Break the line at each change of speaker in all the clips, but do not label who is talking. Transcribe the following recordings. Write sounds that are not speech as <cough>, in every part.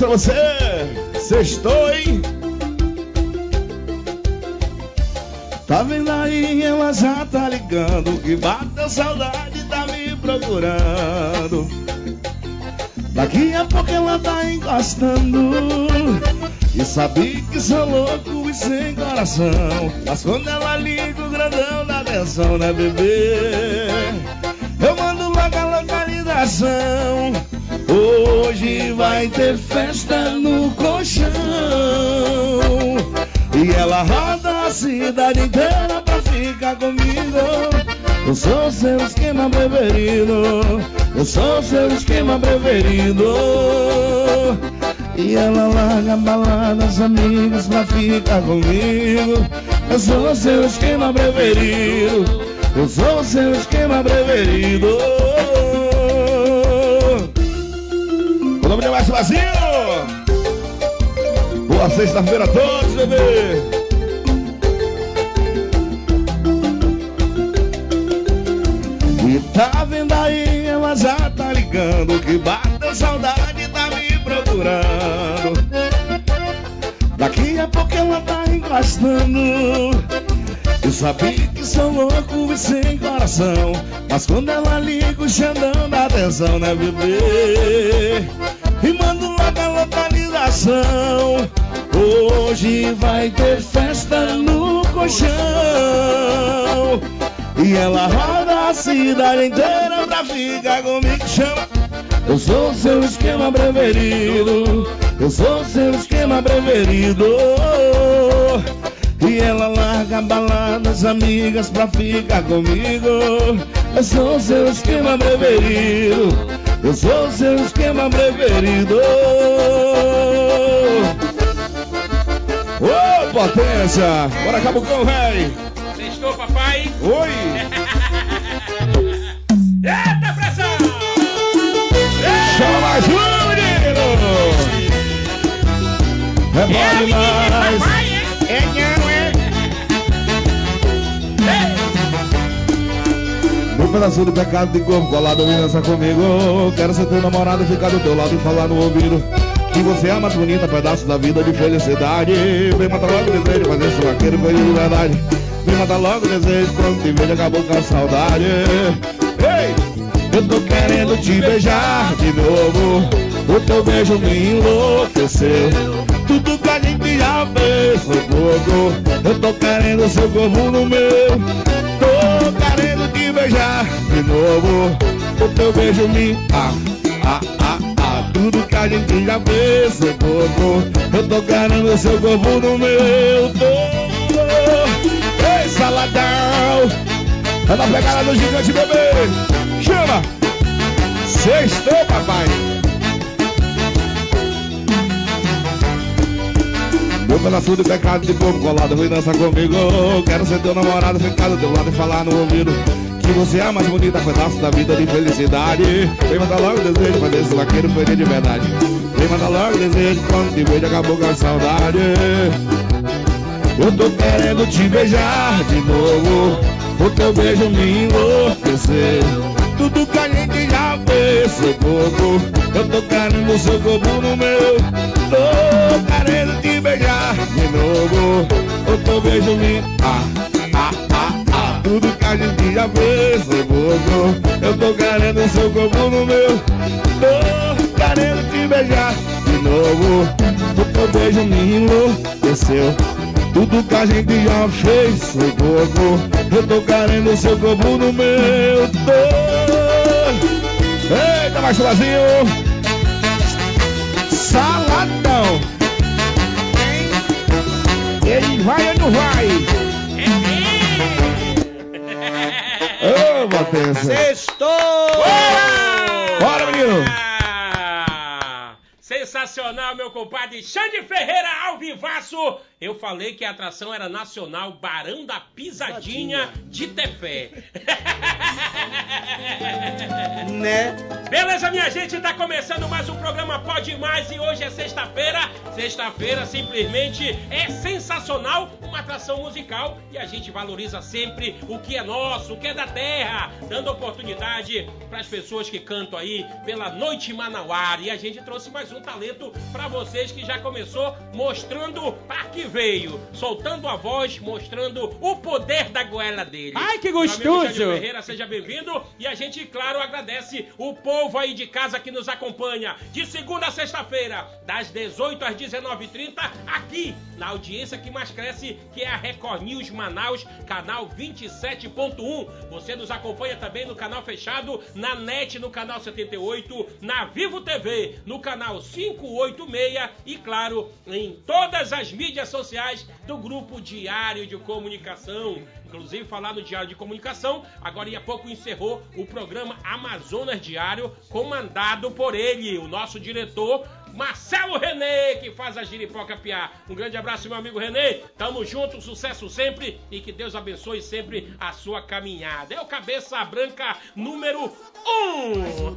pra você. Sextou, hein? Tá vendo aí, ela já tá ligando Que bateu saudade, tá me procurando Daqui a pouco ela tá encostando E sabe que sou louco e sem coração Mas quando ela liga o grandão dá atenção, né bebê? Eu mando logo a localização Hoje vai ter festa no colchão. E ela roda a cidade inteira pra ficar comigo. Eu sou seu esquema preferido. Eu sou seu esquema preferido. E ela larga baladas amigas pra ficar comigo. Eu sou seu esquema preferido. Eu sou seu esquema preferido nome de Márcio Vazio. Boa sexta-feira a todos, bebê. E tá vendo aí, ela já tá ligando Que bateu saudade, tá me procurando Daqui a pouco ela tá encostando Eu sabia que sou louco e sem coração Mas quando ela liga o Xandão dá atenção, né bebê? E mando logo a localização. Hoje vai ter festa no colchão. E ela roda a cidade inteira pra ficar comigo Chama eu sou seu esquema preferido. Eu sou seu esquema preferido E ela larga baladas amigas pra ficar comigo Eu sou seu esquema preferido Eu sou o seu esquema preferido Ô potência! Bora Cabucão, véi!
Sextou, papai?
Oi! <laughs>
Eita pressão!
Chama mais um, menino! É bom demais! Pedaço de pecado de corpo colado dança comigo. Quero ser teu namorado, ficar do teu lado e falar no ouvido. Que você é uma bonita, pedaço da vida de felicidade. Vem matar logo o desejo, fazer seu vaqueiro feliz de verdade. Vem matar logo o desejo, quando te vejo acabou com a saudade. Ei! Eu tô querendo te beijar de novo. O teu beijo me enlouqueceu. Tudo que a gente já fez foi pouco Eu tô querendo seu corpo no meu. Tô querendo beijar de novo O teu beijo me... Ah, ah, ah, ah Tudo que a gente já fez foi pouco Eu tô querendo seu corpo no meu Tô... Ei, saladão É na pegada do gigante bebê Chama! Sextou, papai! Meu pedaço de pecado de corpo colado, vem dançar comigo. Quero ser teu namorado, ficar do teu lado e falar no ouvido. Que você é a mais bonita pedaço da vida de felicidade. Vem mandar logo desejo, fazer esse vaqueiro feliz de verdade. Vem mandar logo desejo, quando te vejo acabou com a saudade. Eu tô querendo te beijar de novo. O teu beijo me enlouqueceu. Tudo que a gente já fez foi pouco. Eu tô querendo seu corpo no meu. Tô querendo te beijar de novo. O teu beijo me. Ah. Tudo que a gente já fez foi pouco. Eu tô querendo seu corpo no meu. Tô querendo te beijar de novo. O teu beijo me enlouqueceu. Tudo que a gente já fez foi pouco. Eu tô querendo seu corpo no meu. Tô... Eita, mais sozinho. Matheus.
Sextou! Sensacional, meu compadre Xande Ferreira ao vivaço. Eu falei que a atração era nacional Barão da Pisadinha de Tefé. <laughs>
Né?
Beleza, minha gente, tá começando mais um programa Pode Mais e hoje é sexta-feira. Sexta-feira simplesmente é sensacional, uma atração musical e a gente valoriza sempre o que é nosso, o que é da terra, dando oportunidade para as pessoas que cantam aí pela Noite Manauara. E a gente trouxe mais um talento para vocês que já começou mostrando para que veio, soltando a voz, mostrando o poder da goela dele.
Ai, que gostoso!
Ferreira, seja bem-vindo. E a gente, claro, agradece o povo aí de casa que nos acompanha de segunda a sexta-feira, das 18 às 19h30, aqui na audiência que mais cresce, que é a Record News Manaus, canal 27.1. Você nos acompanha também no canal fechado, na NET, no canal 78, na Vivo TV, no canal 586 e, claro, em todas as mídias sociais do Grupo Diário de Comunicação. Inclusive, falar no Diário de Comunicação, agora há pouco encerrou o programa Amazonas Diário, comandado por ele, o nosso diretor, Marcelo Renê, que faz a giripoca piar. Um grande abraço, meu amigo Renê. Tamo junto, sucesso sempre e que Deus abençoe sempre a sua caminhada. É o Cabeça Branca número 1.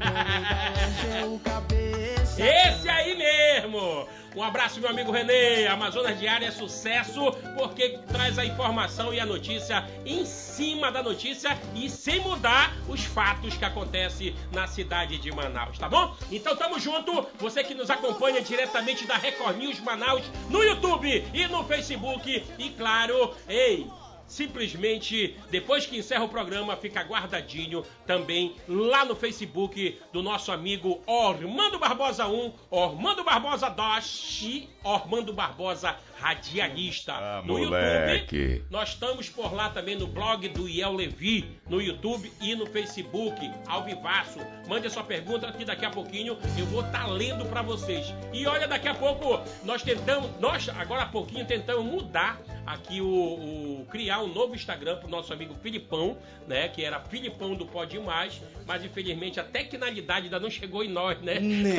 Esse aí mesmo! Um abraço, meu amigo Renê. Amazonas Diário é sucesso porque traz a informação e a notícia em cima da notícia e sem mudar os fatos que acontecem na cidade de Manaus, tá bom? Então tamo junto. Você que nos acompanha diretamente da Record News Manaus no YouTube e no Facebook. E claro, ei, simplesmente depois que encerra o programa fica guardadinho também lá no Facebook do nosso amigo Ormando Barbosa 1, Ormando Barbosa 2 e Ormando Barbosa Radialista.
Ah,
no
moleque.
YouTube, nós estamos por lá também no blog do Iel Levi, no YouTube e no Facebook, ao vivaço. Mande a sua pergunta que daqui a pouquinho eu vou estar lendo para vocês. E olha, daqui a pouco nós tentamos, nós agora há pouquinho tentamos mudar aqui o, o- criar um novo Instagram pro nosso amigo Filipão, né, que era Filipão do Pode Mais, mas infelizmente a tecnalidade ainda não chegou em nós, né?
Né?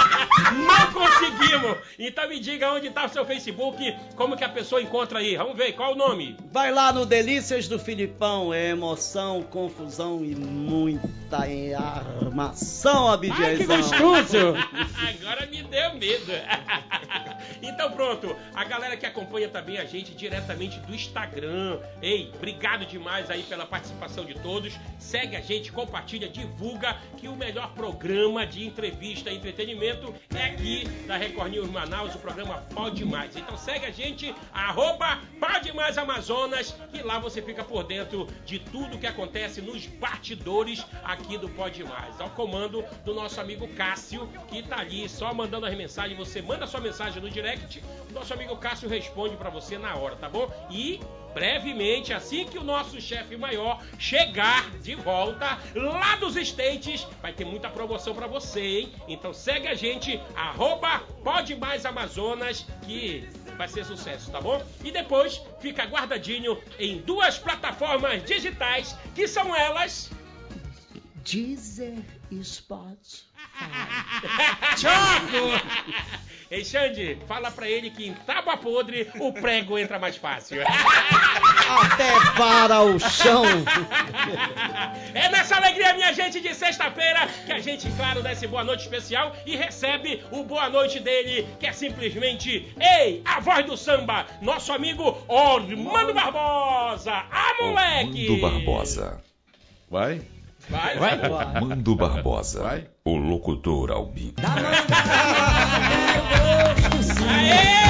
<laughs>
Não conseguimos! Então me diga onde está o seu Facebook, como que a pessoa encontra aí. Vamos ver, qual é o nome?
Vai lá no Delícias do Filipão. É emoção, confusão e muita armação,
Ai, que
Abdiazão.
gostoso! <laughs>
Agora me deu medo. <laughs> Então pronto, a galera que acompanha também a gente diretamente do Instagram. Ei, obrigado demais aí pela participação de todos. Segue a gente, compartilha, divulga que o melhor programa de entrevista e entretenimento é aqui da Record News Manaus, o programa Pode Mais. Então segue a gente, arroba Pode Amazonas, que lá você fica por dentro de tudo que acontece nos bastidores aqui do Pode Mais. Ao comando do nosso amigo Cássio, que tá ali só mandando as mensagens. Você manda sua mensagem no direct, nosso amigo Cássio responde pra você na hora, tá bom? E brevemente, assim que o nosso chefe maior chegar de volta lá dos States, vai ter muita promoção pra você, hein? Então segue a gente, arroba Pode Mais Amazonas, que vai ser sucesso, tá bom? E depois fica guardadinho em duas plataformas digitais, que são elas...
Deezer e Spotify.
Choco! Ei, Xande, fala pra ele que em tábua podre o prego entra mais fácil.
Até para o chão.
É nessa alegria, minha gente, de sexta-feira, que a gente, claro, dá esse boa noite especial e recebe o boa noite dele, que é simplesmente, ei, a voz do samba, nosso amigo Ormando Barbosa. Ah, moleque!
Armando Barbosa.
Vai?
Vai,
Vai?
vai.
Armando Barbosa.
Vai.
O locutor ao vivo.
Aê!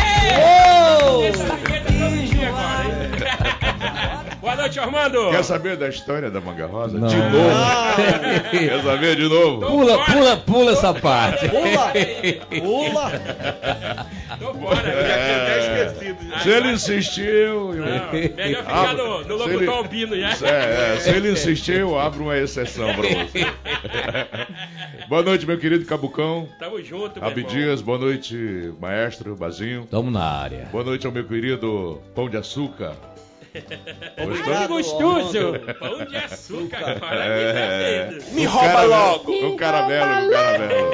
Hein? Boa noite, Armando.
Quer saber da história da Manga Rosa?
Não.
De novo. <laughs> Quer saber de novo?
Pula, pula, pula essa parte.
Pula! <laughs> Pula!
Tô fora.
É. Se ele insistiu. eu-
Não, melhor ficar
Ah,
no, no locutor
ele-
albino já.
É, é, se ele insistir, eu abro uma exceção pra você. <laughs> boa noite, meu querido Cabucão.
Tamo junto, meu irmão.
Abdias, boa noite, maestro Bazinho.
Tamo na área.
Boa noite ao meu querido Pão de Açúcar.
Obrigado,
gostoso.
Orlando.
Pão de açúcar, cara.
É,
que
Me rouba logo! Um caramelo, um caramelo.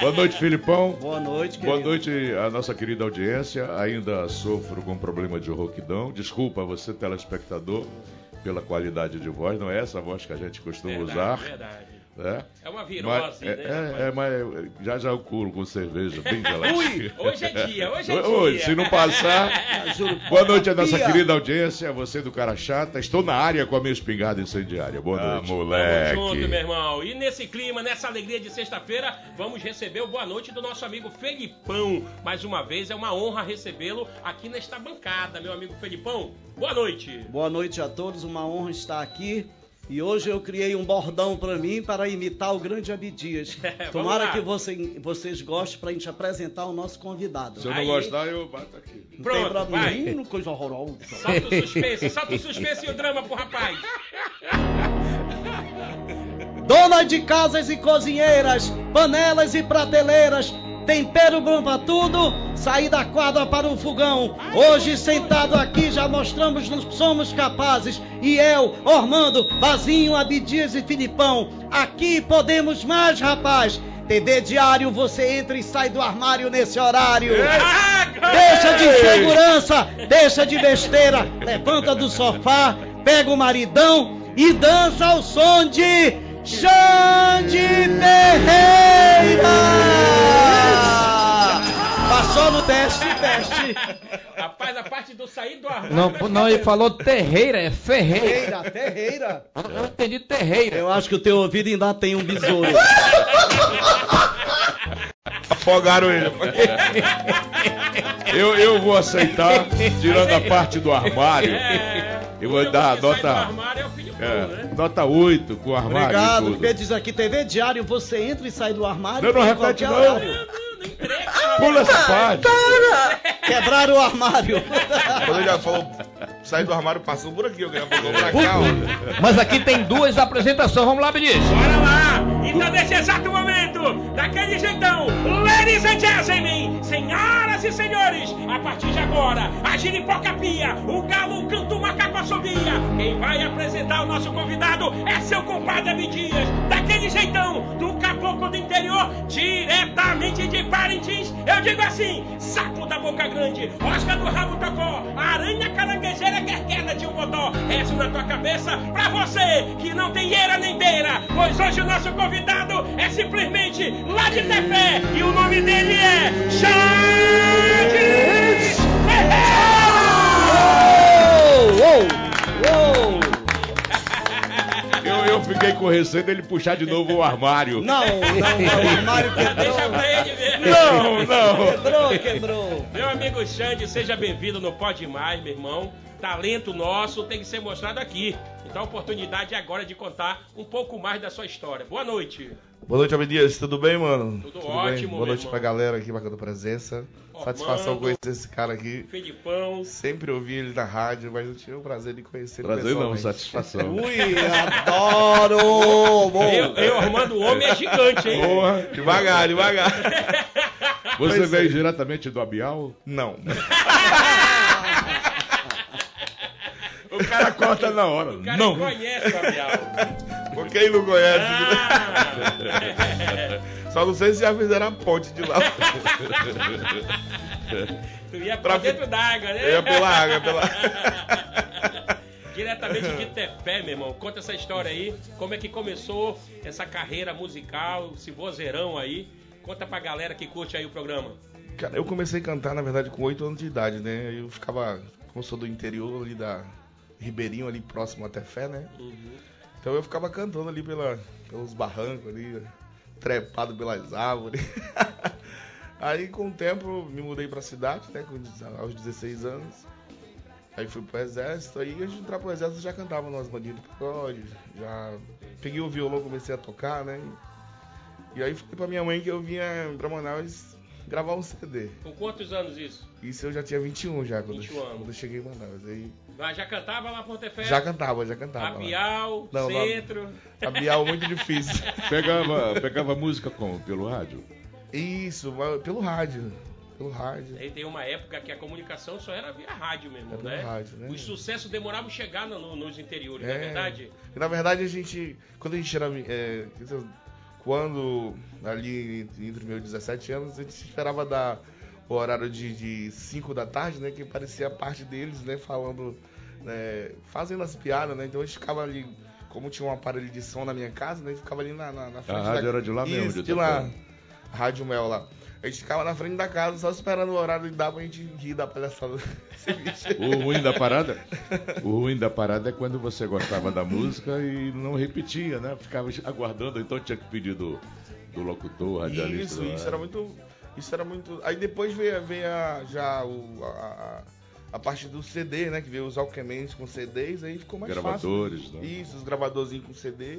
Boa noite, Filipão.
Boa noite, querido.
Boa noite à nossa querida audiência. Ainda sofro com problema de rouquidão. Desculpa você, telespectador, pela qualidade de voz. Não é essa a voz que a gente costuma
Verdade,
usar.
verdade.
Né?
É uma
Mas,
virose,
é,
né?
é,
rapaz?
é, mas já já eu curo com cerveja bem <laughs> geladinha.
Hoje é dia, hoje é dia.
Hoje, se não passar. <laughs> Boa noite à nossa querida audiência, você do cara chata. Estou na área com a minha espingarda incendiária. Boa
Ah,
noite.
moleque.
Tamo junto, meu irmão. E nesse clima, nessa alegria de sexta-feira, vamos receber o boa noite do nosso amigo Felipão. Mais uma vez, é uma honra recebê-lo aqui nesta bancada, meu amigo Felipão. Boa noite.
Boa noite a todos, uma honra estar aqui. E hoje eu criei um bordão para mim para imitar o grande Abdias. <laughs>
Vamos
Tomara que você- vocês gostem para a gente apresentar o nosso convidado.
Se eu não
Aí.
gostar, eu bato aqui.
Não tem
Pronto,
problema.
vai.
Coisa horrorosa.
Solta o <laughs> suspense, solta o suspense e o drama pro rapaz.
Dona de casas e cozinheiras, panelas e prateleiras, tempero bom pra tudo, sair da quadra para o fogão. Hoje sentado aqui já mostramos que somos capazes. E eu, Ormando, Bazinho, Abidias e Filipão, aqui podemos mais, rapaz. TV Diário, você entra e sai do armário nesse horário. Deixa de segurança, deixa de besteira, levanta do sofá, pega o maridão e dança ao som de Xande Ferreira! Passou no teste, teste.
Rapaz, a parte do sair do armário.
Não, não, ele falou terreira, é ferreira.
Ferreira, Ferreira.
Eu entendi terreira.
Eu acho que o teu ouvido ainda tem um besouro.
Afogaram ele. Eu, eu vou aceitar, tirando a parte do armário.
É,
Eu vou dar
sai
nota-
do armário é
É,
né?
nota 8 com o armário e
Obrigado,
tudo.
porque diz aqui, TV Diário, você entra e sai do armário.
Não, não repete
qualquer
não.
horário.
Não entrega.
Pula essa parte.
Quebraram o armário.
Quando ele já falou, sai do armário, passou por aqui, eu queria pra cá, ó.
Mas aqui tem duas apresentações. Vamos lá, Beniz.
Bora lá! Então, nesse exato momento, daquele jeitão, ladies and gentlemen, senhoras e senhores, a partir de agora, a giripoca pia, o galo canta o macaco assobia. Quem vai apresentar o nosso convidado é seu compadre Abidias, daquele jeitão, do caboclo do interior, diretamente de Parintins. Eu digo assim, sapo da boca grande, Oscar do rabo tocó, aranha caranguejeira querqueda de um botó. Rezo na tua cabeça pra você que não tem eira nem beira, pois hoje o nosso convidado é simplesmente lá de Tefé e o nome dele é Charles.
Eu, eu fiquei com receio dele puxar de novo o armário.
Não, não, não, o armário
Deixa
quebrou.
pra.
Não, não.
Quebrou, quebrou.
Meu amigo Xande, seja bem-vindo no Pode Mais, meu irmão. Talento nosso tem que ser mostrado aqui. Então a oportunidade é agora de contar um pouco mais da sua história. Boa noite.
Boa noite, Abdias. Tudo bem, mano?
Tudo
bem?
ótimo,
Boa
meu
noite
irmão.
pra galera aqui, bacana presença.
Ormando.
Satisfação conhecer esse cara aqui.
Felipão.
Sempre ouvi ele na rádio, mas eu tive o prazer de conhecer ele
Prazer não, satisfação. <laughs>
Ui, adoro! Bom.
Eu, eu arrumando o homem é gigante, hein?
Porra.
Devagar, devagar. <laughs>
Você
Pois
veio
é.
diretamente do Abial?
Não. <laughs>
O cara corta na hora.
O cara
Não.
conhece o Abial.
Por quem não conhece?
Ah.
Só não sei se já fizeram a ponte de lá.
Tu ia pra dentro d'água, né?
Eu ia pela água, pela...
Diretamente de Tefé, meu irmão. Conta essa história aí. Como é que começou essa carreira musical, esse vozeirão aí. Conta pra galera que curte aí o programa.
Cara, eu comecei a cantar, na verdade, com 8 anos de idade, né? Eu ficava, como sou do interior ali da Ribeirinho, ali próximo até Fé, né? Então eu ficava cantando ali pela, pelos barrancos ali, trepado pelas árvores. <laughs> Aí com o tempo me mudei pra cidade, né? Aos 16 anos. Aí fui pro exército, aí antes de entrar pro exército já cantava nas bandinhas de pagode, já peguei o violão, comecei a tocar, né? E aí falei pra minha mãe que eu vinha pra Manaus gravar um CD.
Com quantos anos isso?
Isso eu já tinha 21 já, quando,
21
eu,
anos.
quando eu cheguei em Manaus. Aí
já cantava lá por Tefé?
já cantava, já cantava. lá.
Apial,
Não, lá-
centro.
A Bial muito difícil. <laughs>
Pegava, pegava música como? Pelo rádio?
Isso, pelo rádio. Pelo rádio.
Aí tem uma época que a comunicação só era via rádio mesmo,
É pelo
né?
rádio, né?
Os sucessos demoravam a chegar no- no- nos interiores, não é
É.
verdade?
E, na verdade, a gente, quando a gente era. é, quando, ali entre meus 17 anos, a gente esperava dar o horário de 5 da tarde, né? Que parecia a parte deles, né? Falando, né, fazendo as piadas, né? Então a gente ficava ali, como tinha um aparelho de som na minha casa, né? A ficava ali na, na, na frente
rádio
da...
era de lá mesmo,
Isso,
de
lá. Rádio Mel lá. A gente ficava na frente da casa só esperando o horário de dar pra gente rir da palhaçada. <laughs>
O ruim da parada, o ruim da parada é quando você gostava da música e não repetia, né? Ficava aguardando, então tinha que pedir do, do locutor, radialista.
Isso, isso era muito. Isso era muito. Aí depois veio, veio a- já o, a, a- parte do CD, né? Que veio os alquementos com CDs, aí ficou mais
Gravadores,
fácil.
né?
Isso, os gravadorzinhos com CD.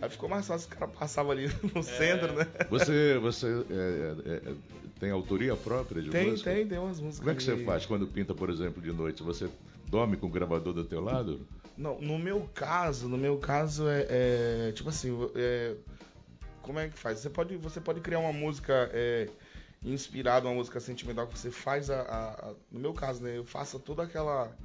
Aí ficou mais fácil, o cara passava ali <laughs> no
É.
centro, né?
Você, você é, é, é, tem autoria própria de
Tem,
música?
tem, tem umas músicas.
Como é que você faz quando pinta, por exemplo, de noite? Você dorme com o gravador do teu lado?
Não, no meu caso, no meu caso é, é, tipo assim, é, como é que faz? Você pode, você pode criar uma música é, inspirada, uma música sentimental que você faz a, a- a- no meu caso, né? Eu faço toda aquela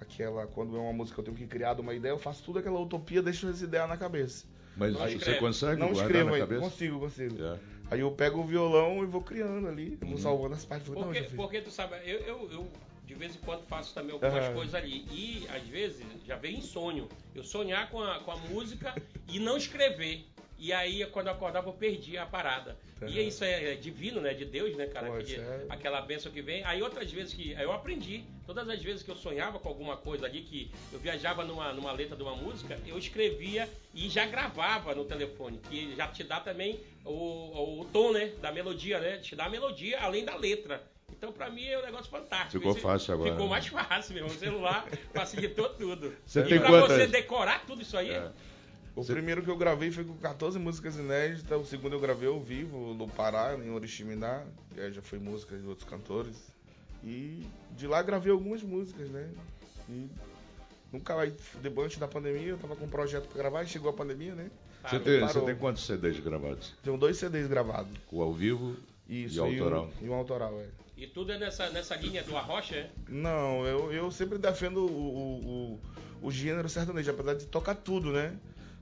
aquela quando é uma música que eu tenho que criar uma ideia, eu faço toda aquela utopia, deixo as ideias na cabeça.
Mas
Não
você
escreve.
consegue
Não escrevo aí,
cabeça?
consigo, consigo.
É.
Aí eu pego o violão e vou criando ali,
Uhum.
vou salvando as partes. Não,
Porque,
fiz.
porque tu sabe, eu, eu, eu de vez em quando faço também algumas
Aham.
coisas ali. E às vezes já vem em sonho. Eu sonhar com a, com a música e não escrever. E aí, quando eu acordava, eu perdia a parada. E isso é divino, né? De Deus, né, cara?
Pô,
Que-
é-
Aquela bênção que vem. Aí outras vezes que. aí Eu aprendi. Todas as vezes que eu sonhava com alguma coisa ali, que eu viajava numa, numa letra de uma música, eu escrevia e já gravava no telefone. Que já te dá também o, o, o tom, né? Da melodia, né? Te dá a melodia além da letra. Então, pra mim, é um negócio fantástico.
Ficou
Esse-
fácil agora,
Ficou
né?
mais fácil mesmo. O celular facilitou tudo.
Você
e
tem
pra
quantas?
você decorar tudo isso aí,
É.
O
Você-
primeiro que eu gravei foi com 14 músicas inéditas, o segundo eu gravei ao vivo no Pará, em Oriximiná, já foi música de outros cantores. E de lá gravei algumas músicas, né? E nunca aí, depois da pandemia, eu tava com um projeto pra gravar e chegou a pandemia, né?
Ah,
Você tem, você tem quantos CDs gravados?
Tenho dois CDs gravados.
O ao vivo
Isso,
e o autoral?
um, e um autoral, é.
E tudo é nessa, nessa linha do arrocha, é?
Não, eu, eu sempre defendo o, o, o, o gênero sertanejo, apesar de tocar tudo, né?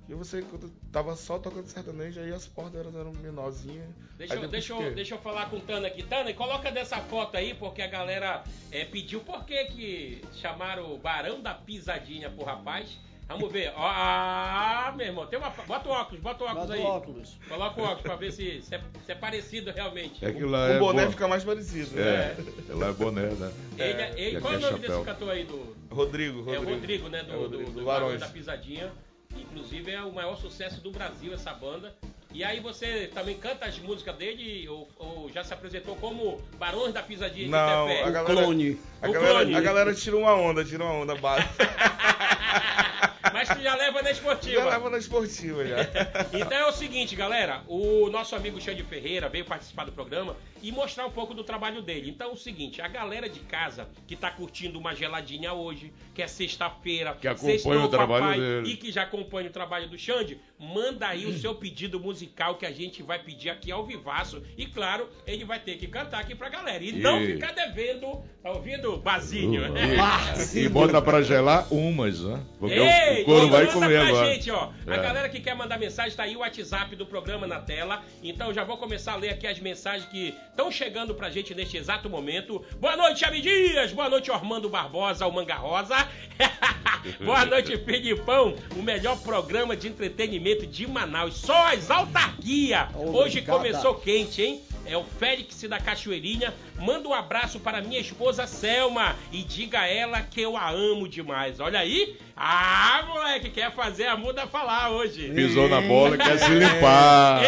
E você, quando tava só tocando sertanejo, aí as portas eram, eram menorzinhas.
Deixa,
Aí
eu, deixa, eu,
que-
deixa eu falar com o Tana aqui. Tana, coloca dessa foto aí, porque a galera é, pediu por que que chamaram o Barão da Pisadinha pro rapaz. Vamos ver. Ah, meu irmão, tem uma. Bota o óculos, bota o óculos
Bota
aí.
o óculos.
Coloca o óculos pra ver se, se, é, se é parecido realmente.
É que lá
o
é
boné
bo-
fica mais parecido,
É,
né?
lá é boné, né?
Ele, é- ele-
e
qual é o
é
nome desse
chapéu.
cantor aí do.
Rodrigo,
É
Rodrigo.
o Rodrigo, né? Do,
É o Rodrigo,
do,
do
do Barão da Pisadinha. Inclusive é o maior sucesso do Brasil essa banda. E aí você também canta as músicas dele ou, ou já se apresentou como Barões da Pisadinha
Não,
de
a galera,
Clone.
a
O
galera,
clone.
a galera tira uma onda, tira uma onda básica. <laughs>
Mas tu já leva na esportiva.
Já leva na esportiva já. <laughs>
Então é o seguinte, galera. O nosso amigo Xande Ferreira veio participar do programa e mostrar um pouco do trabalho dele. Então é o seguinte, a galera de casa que tá curtindo uma geladinha hoje, que é sexta-feira,
Que acompanha o trabalho
papai,
dele.
e que já acompanha o trabalho do Xande, manda aí o seu pedido musical que a gente vai pedir aqui ao vivaço. E claro, ele vai ter que cantar aqui pra galera. E, não
E-
ficar devendo, tá ouvindo, Bazinho? <laughs>
E, e bota pra gelar umas, né? Porque
Ei,
o couro vai
manda
comer
pra
agora.
gente, ó. A
É.
galera que quer mandar mensagem, tá aí o WhatsApp do programa na tela. Então já vou começar a ler aqui as mensagens que estão chegando pra gente neste exato momento. Boa noite, Ami Dias. Boa noite, Ormando Barbosa, o Manga Rosa. <laughs> Boa noite, Filipão. O melhor programa de entretenimento de Manaus. Só as autarquia. Hoje
Obrigada.
começou quente, hein? É o Félix da Cachoeirinha. Manda um abraço para minha esposa Selma e diga a ela que eu a amo demais. Olha aí. Ah, moleque, quer fazer a muda falar hoje.
Pisou na bola e quer se limpar. <laughs>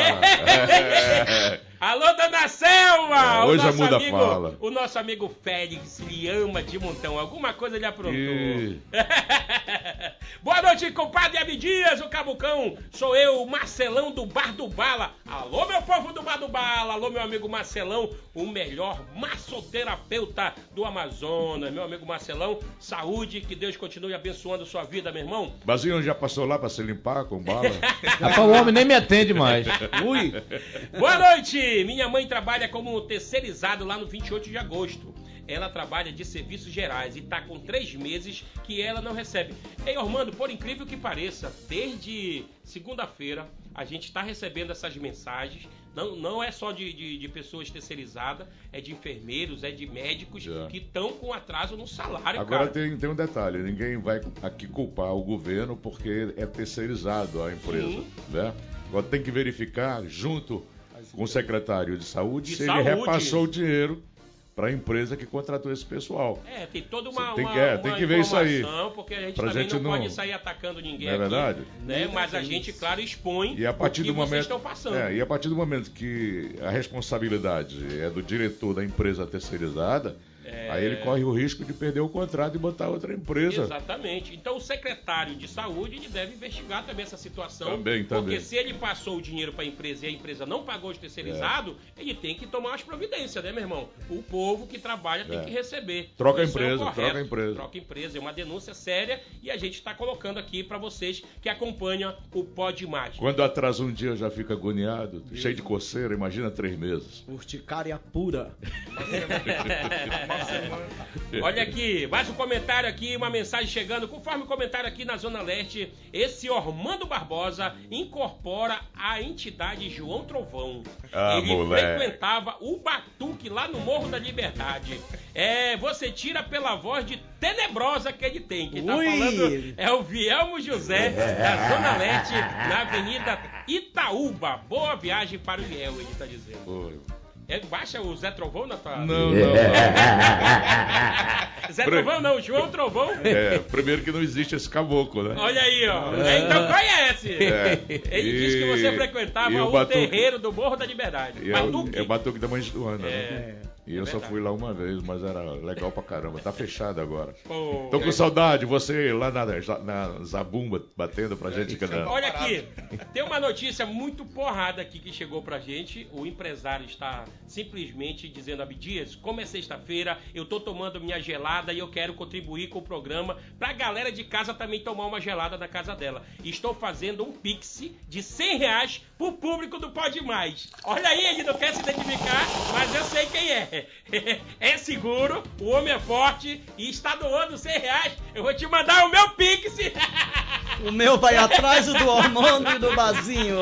É.
Alô, dona Selma!
É,
O
hoje a
nosso
muda
amigo,
fala.
O nosso amigo Félix lhe ama de montão. Alguma coisa ele aprontou. <laughs> Boa noite, compadre Abidias, o Cabucão. Sou eu, Marcelão do Bar do Bala. Alô, meu povo do Bar do Bala. Alô, meu amigo Marcelão, o melhor massoterapeuta do Amazonas. Meu amigo Marcelão, saúde, que Deus continue abençoando sua vida, meu irmão.
Bazinho já passou lá pra se limpar com bala? <laughs>
Rapaz, o homem nem me atende mais.
Ui.
Boa noite! Minha mãe trabalha como terceirizado lá no 28 de agosto. Ela trabalha de serviços gerais e tá com três meses que ela não recebe. Ei, Ormando, por incrível que pareça, desde segunda-feira a gente está recebendo essas mensagens. Não, não é só de, de, de pessoas terceirizadas, é de enfermeiros, é de médicos
É.
que estão com atraso no salário,
Agora
cara.
tem, tem um detalhe, ninguém vai aqui culpar o governo porque é terceirizado a empresa,
Sim.
né? Agora tem que verificar junto com o secretário de saúde
De
se
saúde.
ele repassou o dinheiro para a empresa que contratou esse pessoal.
É, tem toda uma,
Tem
uma,
que- é,
uma
tem que ver isso aí.
informação, porque a gente
Pra
também
gente
não,
não-
pode sair atacando ninguém
Não é
aqui,
verdade?
Né? Mas a gente, claro, expõe
E a partir
o que
do
vocês
momento,
estão passando.
é, e a partir do momento que a responsabilidade é do diretor da empresa terceirizada,
É.
aí ele corre o risco de perder o contrato e botar outra empresa.
Exatamente. Então o secretário de saúde ele deve investigar também essa situação.
Também,
Porque
também.
se ele passou o dinheiro para a empresa e a empresa não pagou os terceirizados,
É.
ele tem que tomar umas providências, né, meu irmão? O povo que trabalha tem
É.
que receber.
Troca a
Isso é
empresa, troca a empresa.
Troca a empresa. É uma denúncia séria e a gente está colocando aqui para vocês que acompanham o Pode Mais.
Quando atrasa um dia já fica agoniado, cheio de coceira, imagina três meses.
Urticária pura. <laughs> <laughs>
Olha aqui, mais um comentário aqui, uma mensagem chegando. Conforme o comentário aqui na Zona Leste, esse Ormando Barbosa incorpora a entidade João Trovão.
Ah,
Ele
moleque.
frequentava o Batuque lá no Morro da Liberdade. É, você tira pela voz de tenebrosa que ele tem. Quem tá
Ui.
falando é o Vielmo José, da Zona Leste, na Avenida Itaúba. Boa viagem para o Viel, ele tá dizendo.
Pô,
É, baixa o Zé Trovão na tua.
Não, não, não. <laughs>
Zé Trovão não, João Trovão.
É, primeiro que não existe esse caboclo, né?
Olha aí, ó. Então conhece.
É.
Ele
E-
disse que você frequentava
o Batuque-
terreiro do Morro da Liberdade.
E é, o-
Batuque.
é o Batuque da Mãe de Luana, né?
É.
E eu
É
só
verdade.
fui lá uma vez, mas era legal pra caramba. Tá fechado agora.
Pô.
Tô com saudade, você lá na, na Zabumba batendo pra gente. cada-
Olha aqui, tem uma notícia muito porrada aqui que chegou pra gente. O empresário está simplesmente dizendo: Abdias, como é sexta-feira, eu tô tomando minha gelada e eu quero contribuir com o programa pra galera de casa também tomar uma gelada na casa dela. Estou fazendo um pix de 100 reais pro público do Pode Mais. Olha aí, ele não quer se identificar, mas eu sei quem é. <laughs> É seguro, o homem é forte e está doando 100 reais. Eu vou te mandar o meu pix. <laughs>
O meu vai atrás do <laughs> hormônio e do bazinho.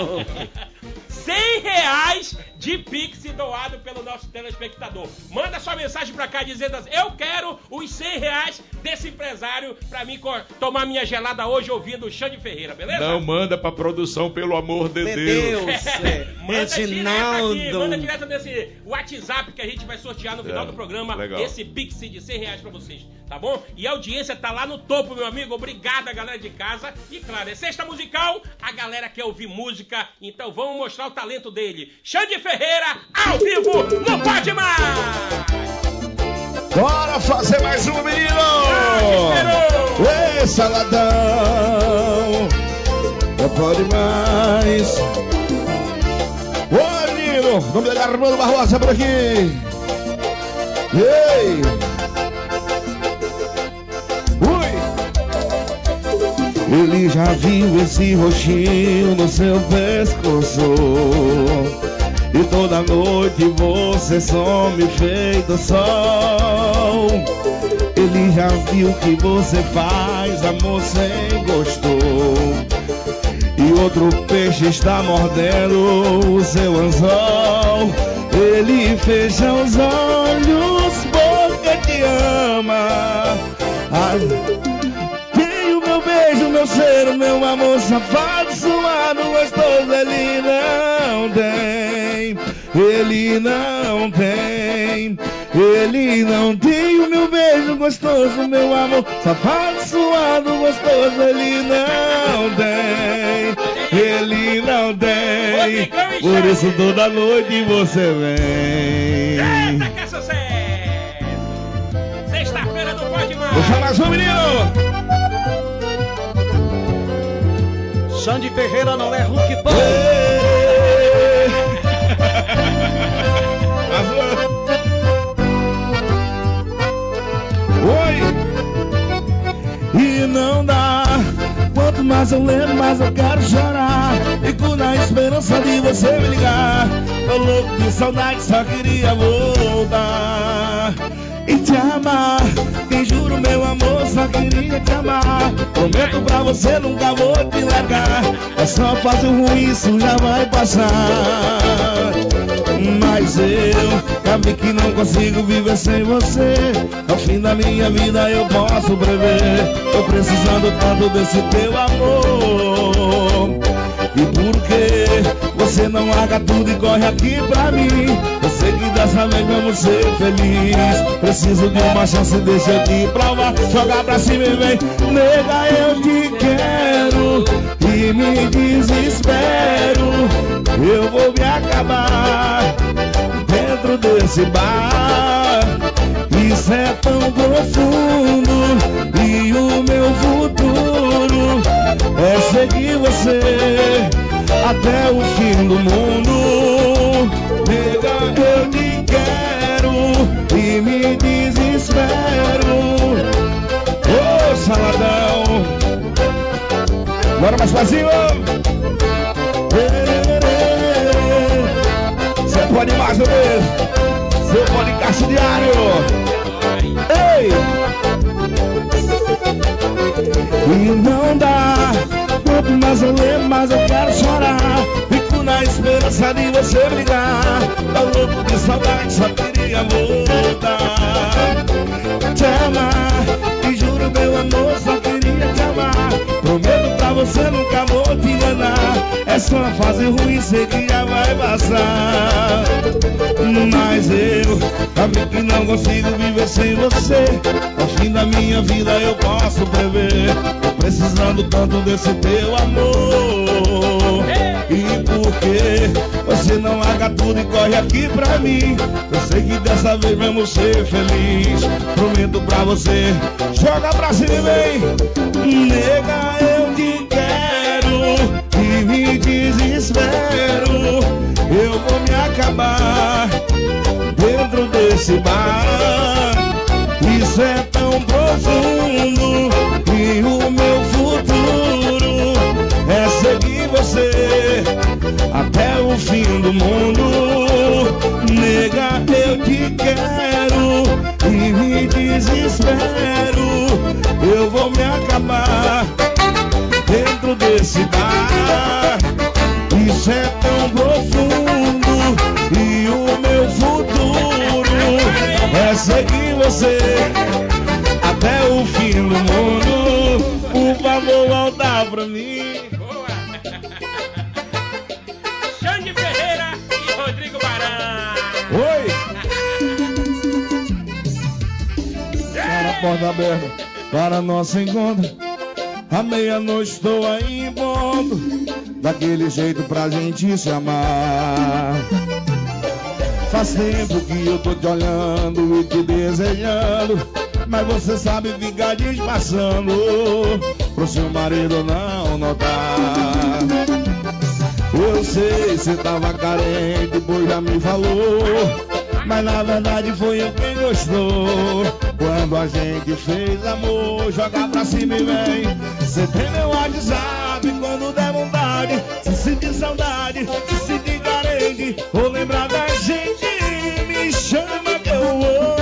100 reais de Pix doado pelo nosso telespectador. Manda sua mensagem pra cá dizendo assim, eu quero os 100 reais desse empresário pra mim tomar minha gelada hoje ouvindo o Xande Ferreira, beleza?
Não manda pra produção, pelo amor de
Meu
Deus.
Deus, <laughs> é.
Manda direto aqui, manda
Reginaldo.
direto nesse WhatsApp que a gente vai sortear no final
É,
do programa
legal.
esse Pix de 100 reais pra vocês, tá bom? E a audiência tá lá no topo, meu amigo. Obrigado galera de casa. E claro, é sexta musical, a galera quer ouvir música, então vamos mostrar o talento dele. Xande Ferreira, ao vivo, no Pode Mais!
Bora fazer mais um, menino! Ei, saladão! Não pode mais! Oi, menino! O nome dele é Armando Barbosa por aqui! Ei! Ui! Ele já viu esse roxinho no seu pescoço E toda noite você some feito sol. Ele já viu que você faz amor sem gosto. E outro peixe está mordendo o seu anzol. Ele fecha os olhos porque te ama. Ai, tem o meu beijo, meu cheiro, meu amor safado, suado, gostoso, ele não tem, ele não tem, ele não tem o meu beijo gostoso, meu amor safado, suado, gostoso, ele não tem, ele não tem, por isso toda noite você vem.
Eita, que é sucesso! Sexta-feira do Pode Mais!
Puxa mais um menino!
Xande Ferreira não é Hulk Pan. <laughs>
Oi! E não dá. Quanto mais eu lembro, mais eu quero chorar. Fico na esperança de você me ligar. Tô louco de saudade, só queria voltar. E te amar. Quem juro, meu amor, só queria te amar. Prometo pra você, nunca vou te largar. É só fase ruim, isso já vai passar. Mas eu vi que não consigo viver sem você. Ao fim da minha vida eu posso prever. Tô precisando tanto desse teu amor. E por que você não larga tudo e corre aqui pra mim? Sei que dessa vez vamos ser felizes. Preciso de uma chance, deixa te provar. Joga pra cima e vem, nega, eu te quero. E me desespero. Eu vou me acabar dentro desse bar. Isso é tão profundo e o meu futuro é seguir você até o fim do mundo. Nega, eu te quero e me desespero. Ô saladão, bora mais vazio. Você pode mais uma vez. Seu podcast diário. Ei! E não dá. Mais eu lembro, mais eu quero chorar. Fico na esperança de você brigar. Tá louco de saudade, só queria voltar. Te amar, e juro, meu amor, só queria te amar. Prometo pra você, nunca vou te enganar. É só uma fase ruim, sei que já vai passar. Mas eu vi que não consigo viver sem você. Ao fim da minha vida eu posso prever. Tô precisando tanto desse teu amor. E por que você não larga tudo e corre aqui pra mim? Eu sei que dessa vez vamos ser felizes. Prometo pra você, joga pra cima e vem. Nega, eu Eu vou me acabar dentro desse bar. Isso é tão profundo e o meu futuro é seguir você até o fim do mundo. Nega, eu te quero e me desespero. Eu vou me acabar dentro desse bar. É tão profundo e o meu futuro é seguir você até o fim do mundo. Por favor, voltar pra mim.
Boa! Xande Ferreira e Rodrigo Barão.
Oi! Para a porta aberta para nosso encontro. À meia-noite estou aí em ponto. Daquele jeito pra gente se amar. Faz tempo que eu tô te olhando e te desejando. Mas você sabe ficar disfarçando pro seu marido não notar. Eu sei, você tava carente, pois já me falou. Mas na verdade foi eu quem gostou. Quando a gente fez amor, joga pra cima e vem. Você tem meu WhatsApp quando der vontade. Se sentir saudade, se sentir carente, ou lembrar da gente, me chama que eu vou.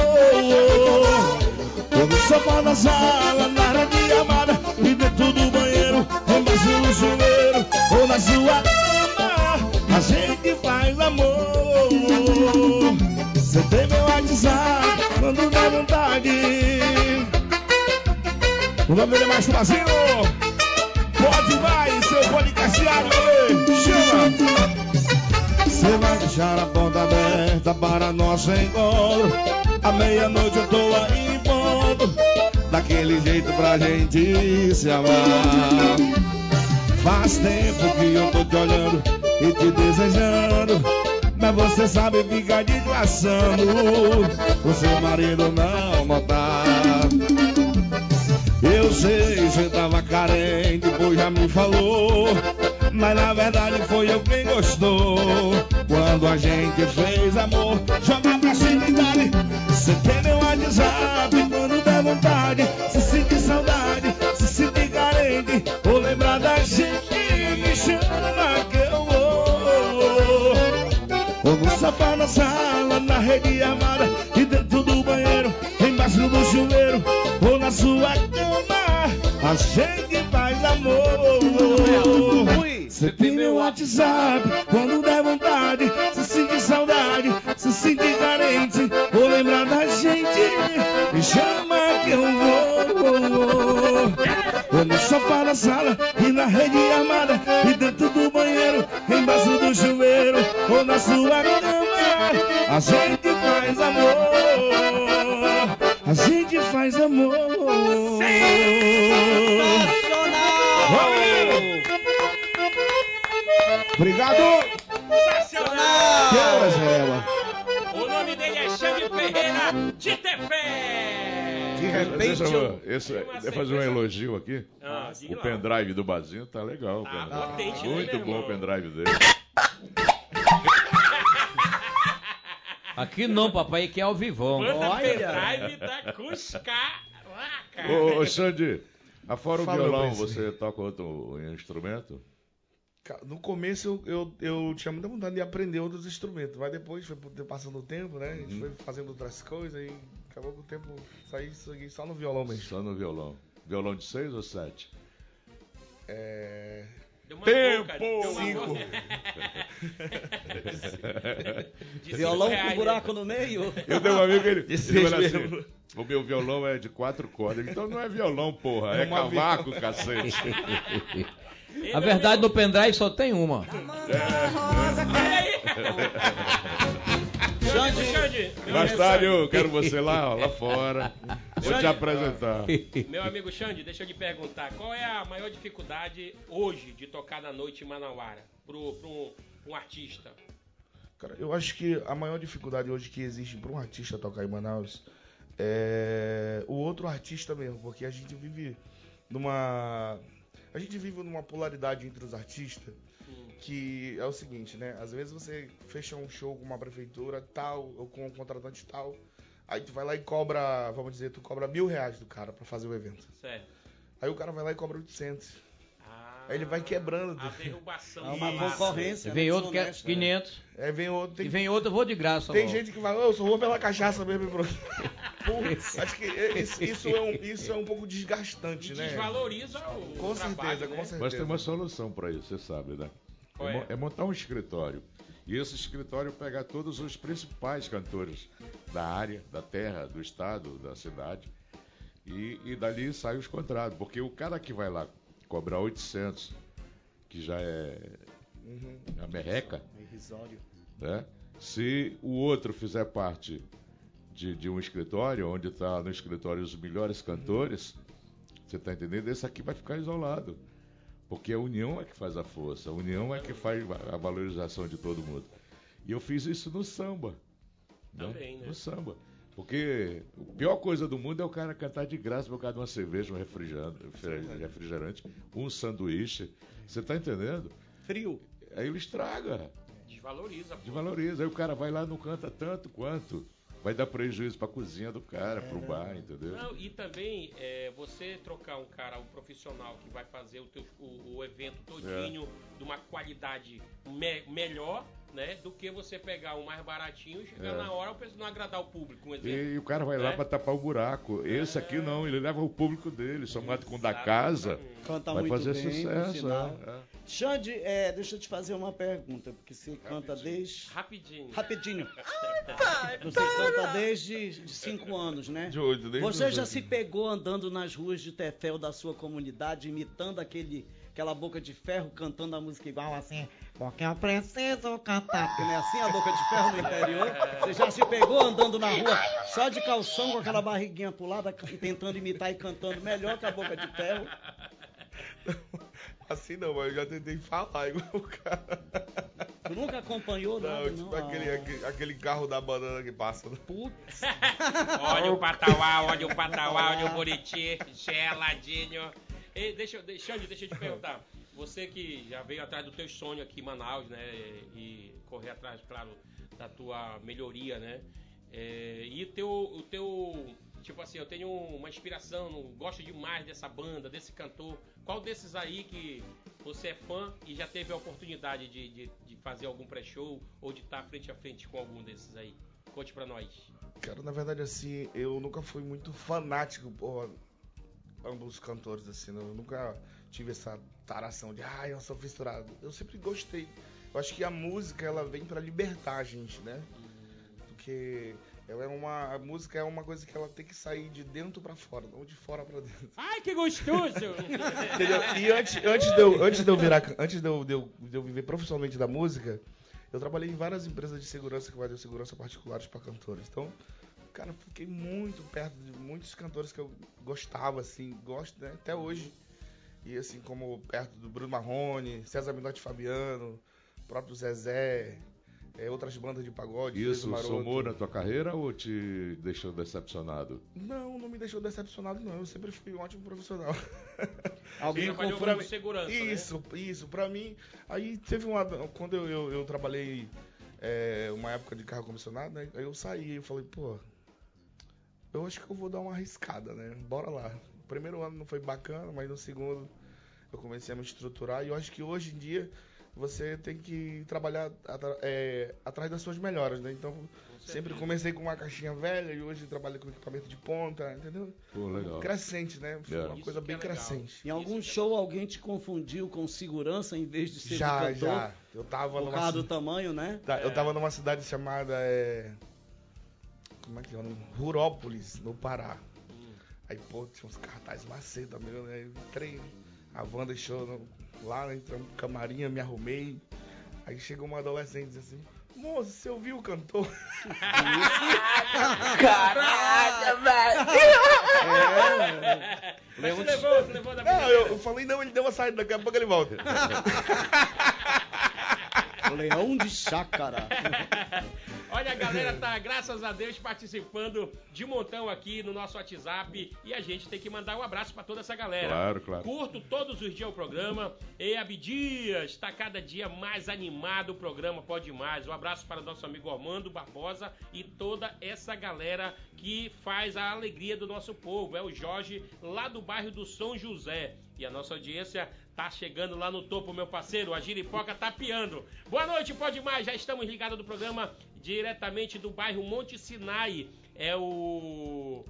No sofá na sala, na área de amada, e dentro do banheiro, embaixo do chuveiro, ou na sua cama, a gente faz amor. Você tem meu WhatsApp quando dá vontade. Nome dele é mais Brasil. Bebê. Chama. Você vai deixar a porta aberta para nosso encontro. À meia-noite eu tô aí em ponto. Daquele jeito pra gente se amar. Faz tempo que eu tô te olhando e te desejando. Mas você sabe ficar disfarçando O seu marido não notar Eu sei, você tava carente, pois já me falou. Mas na verdade foi eu quem gostou. Quando a gente fez amor Joga pra e dale. Você tem meu WhatsApp quando der vontade. Se sentir saudade, se sentir carente. Ou lembrar da gente Me chama que eu vou. Ou no sofá na sala, na rede amada sua cama, a gente faz amor. Você tem meu WhatsApp, quando der vontade, se sentir saudade, se sentir carente, ou lembrar da gente, me chama que eu vou. Ou no sofá da sala, e na rede armada, e dentro do banheiro, embaixo do chuveiro, ou na sua cama, a gente faz amor. A gente faz amor. Obrigado!
Sensacional!
Que horas, Varela?
O nome dele é Xande Ferreira de Tefé.
De repente,
Deixa
eu...
eu, fazer um elogio aqui.
Ah,
O
lá.
pendrive do Bazinho tá legal.
Ah, né,
Muito bom o pendrive dele.
Aqui não, papai, aqui é ao vivão.
Banda
Olha.
Pendrive da
Ô, ô <laughs> Xande, afora o
Fala,
violão, você toca outro instrumento?
No começo eu, eu, eu tinha muita vontade de aprender outros instrumentos, mas depois foi passando o tempo, né? A gente foi fazendo outras coisas e acabou com o tempo saí segui só no violão mesmo.
Só no violão. Violão de seis ou sete?
É.
Tempo!
boca,
Cinco.
boca. <laughs> De
Violão
reais,
com
né?
buraco no meio.
Eu tenho um amigo que ele, <laughs>
seis
fala assim, o meu violão é de quatro cordas. Então não é violão, porra, é,
É uma
cavaco, cacete.
Ele
A
é
verdade, no pendrive só tem uma.
Olha aí. <laughs>
Xande,
Xande,
eu quero você lá, ó, lá fora. Vou te
Xande.
apresentar.
Meu amigo Xande, deixa eu te perguntar, qual é a maior dificuldade hoje de tocar na noite em Manauara pro, pro um, um artista?
Cara, eu acho que a maior dificuldade hoje que existe para um artista tocar em Manaus é o outro artista mesmo, porque a gente vive numa. A gente vive numa polaridade entre os artistas que é o seguinte, né? Às vezes você fecha um show com uma prefeitura tal, ou com um contratante tal, aí tu vai lá e cobra, vamos dizer, tu cobra mil reais do cara para fazer o evento.
Certo.
Aí o cara vai lá e cobra 800. Aí ele vai quebrando.
A derrubação.
é uma concorrência.
Vem
né,
outro que é
desonesta, né?
500.
Aí vem outro,
E
tem,
vem outro, eu vou de graça.
tem
logo.
gente que vai, "Ô, eu só vou pela cachaça mesmo. Putz, <laughs> acho que isso, isso é um, isso é um pouco desgastante,
E
né?
desvaloriza o
Com
trabalho,
certeza,
né?
com certeza.
Mas tem uma solução para isso, você sabe, né? É,
é?
é montar um escritório. E esse escritório pegar todos os principais cantores da área, da terra, do estado, da cidade. E, e dali saem os contratos. Porque o cara que vai lá cobrar 800, que já é
Uhum.
a merreca,
Irrisório.
né? Se o outro fizer parte de, de um escritório, onde está no escritório os melhores cantores, você está entendendo? Esse aqui vai ficar isolado. Porque a união é que faz a força, a união é que faz a valorização de todo mundo. E eu fiz isso no samba.
Também, né?
No samba. Porque a pior coisa do mundo é o cara cantar de graça por causa de uma cerveja, um refrigerante, refrigerante um sanduíche. Você está entendendo?
Frio.
Aí ele estraga.
Desvaloriza. pô.
Desvaloriza. Aí o cara vai lá e não canta tanto quanto. Vai dar prejuízo pra cozinha do cara, pro bar, entendeu?
Não, e também é, você trocar um cara, um profissional que vai fazer o, teu, o, o evento todinho de uma qualidade me- melhor, né? Do que você pegar um mais baratinho e chegar
É.
na hora pra não agradar o público, um exemplo.
E, o cara vai lá
É.
pra tapar o buraco. Esse aqui não, ele leva o público dele, somado com o da casa.
Canta
vai
muito
fazer
bem,
sucesso. é, é.
Xande, é, deixa eu te fazer uma pergunta, porque você canta desde...
Rapidinho.
Rapidinho. Você canta desde de cinco anos, né?
De oito, desde
Você já se pegou andando nas ruas de Tefel da sua comunidade, imitando aquele, aquela boca de ferro, cantando a música igual assim? Porque eu preciso cantar. Porque não é assim a boca de ferro no interior? Você já se pegou andando na rua só de calção, com aquela barriguinha pulada, tentando imitar e cantando melhor que a boca de ferro?
Assim não, mas eu já tentei falar igual o cara.
Tu nunca acompanhou nada,
Não,
não?
tipo aquele,
Ah,
aquele, aquele carro da banana que passa. né?
Putz.
Olha o patauá, olha o patauá, olha o buriti, geladinho. Ei, deixa, eu- deixa, Xande, deixa eu te perguntar. Você que já veio atrás do teu sonho aqui em Manaus, né? E correr atrás, claro, da tua melhoria, né? É, e teu, o teu, tipo assim, eu tenho uma inspiração, gosto demais dessa banda, desse cantor. Qual desses aí que você é fã e já teve a oportunidade de, de, de fazer algum pré-show ou de estar frente a frente com algum desses aí? Conte pra nós.
Cara, na verdade, assim, eu nunca fui muito fanático, porra,
ambos os cantores, assim. né? Eu nunca tive essa taração de, ah, eu sou fissurado. Eu sempre gostei. Eu acho que a música, ela vem pra libertar a gente, né? Porque ela é uma, a música é uma coisa que ela tem que sair de dentro pra fora, não de fora pra dentro.
Ai, que gostoso! <laughs>
Entendeu? E antes, antes, de eu, antes de eu virar, antes de eu, de, eu, de eu viver profissionalmente da música, eu trabalhei em várias empresas de segurança que faziam segurança particulares para cantores. Então, cara, eu fiquei muito perto de muitos cantores que eu gostava, assim, gosto né, até hoje. E assim, como perto do Bruno Marrone, César Minotti Fabiano, próprio Zezé, é, outras bandas de pagode.
Isso somou na tua carreira ou te deixou decepcionado?
Não, não me deixou decepcionado, não. Eu sempre fui um ótimo profissional. <laughs>
Alguém
Trabalhou
pra
como segurança, né?
Isso, isso. Pra mim, aí teve uma. Quando eu, eu, eu trabalhei é, uma época de carro comissionado, né? Aí eu saí, eu falei, pô, eu acho que eu vou dar uma arriscada, né? Bora lá. O primeiro ano não foi bacana, mas no segundo eu comecei a me estruturar e eu acho que hoje em dia você tem que trabalhar atra- é, atrás das suas melhoras, né? Então, sempre comecei com uma caixinha velha e hoje trabalho com equipamento de ponta, entendeu?
Pô, legal.
Crescente, né? Foi
É.
uma
Isso
coisa bem
é
crescente.
Em algum show alguém te confundiu com segurança em vez de ser
Já,
cantor?
já. Eu tava
Por
numa
causa do tamanho, né?
tá, Eu tava numa cidade chamada. é, Como é que é? Rurópolis, no Pará. Aí, pô, tinha uns cartazes maceta mesmo, né? Eu entrei, a Wanda deixou no- lá, né? Entramos no camarim, eu me arrumei. Aí chegou uma adolescente e disse assim: Moço, você ouviu o cantor? <laughs>
Caraca, velho.
Mas você levou, você levou da
Não, eu, eu falei: Não, ele deu uma saída, daqui a pouco ele volta. <laughs>
Leão de chácara. <laughs>
Olha, a galera <laughs> tá, graças a Deus, participando de montão aqui no nosso WhatsApp. E a gente tem que mandar um abraço pra toda essa galera.
Claro, claro.
Curto todos os dias o programa. E Abdias, tá cada dia mais animado o programa, pode mais. Um abraço para o nosso amigo Armando Barbosa e toda essa galera que faz a alegria do nosso povo. É o Jorge, lá do bairro do São José. E a nossa audiência tá chegando lá no topo, meu parceiro. A Giripoca tá piando. Boa noite, pode mais. Já estamos ligados do programa diretamente do bairro Monte Sinai. É o.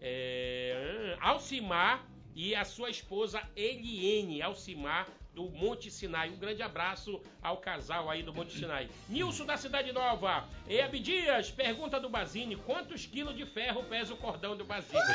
É, Alcimar e a sua esposa Eliene Alcimar do Monte Sinai. Um grande abraço ao casal aí do Monte Sinai. Nilson da Cidade Nova. E Abdias, pergunta do Bazini: quantos quilos de ferro pesa o cordão do Bazini? <laughs>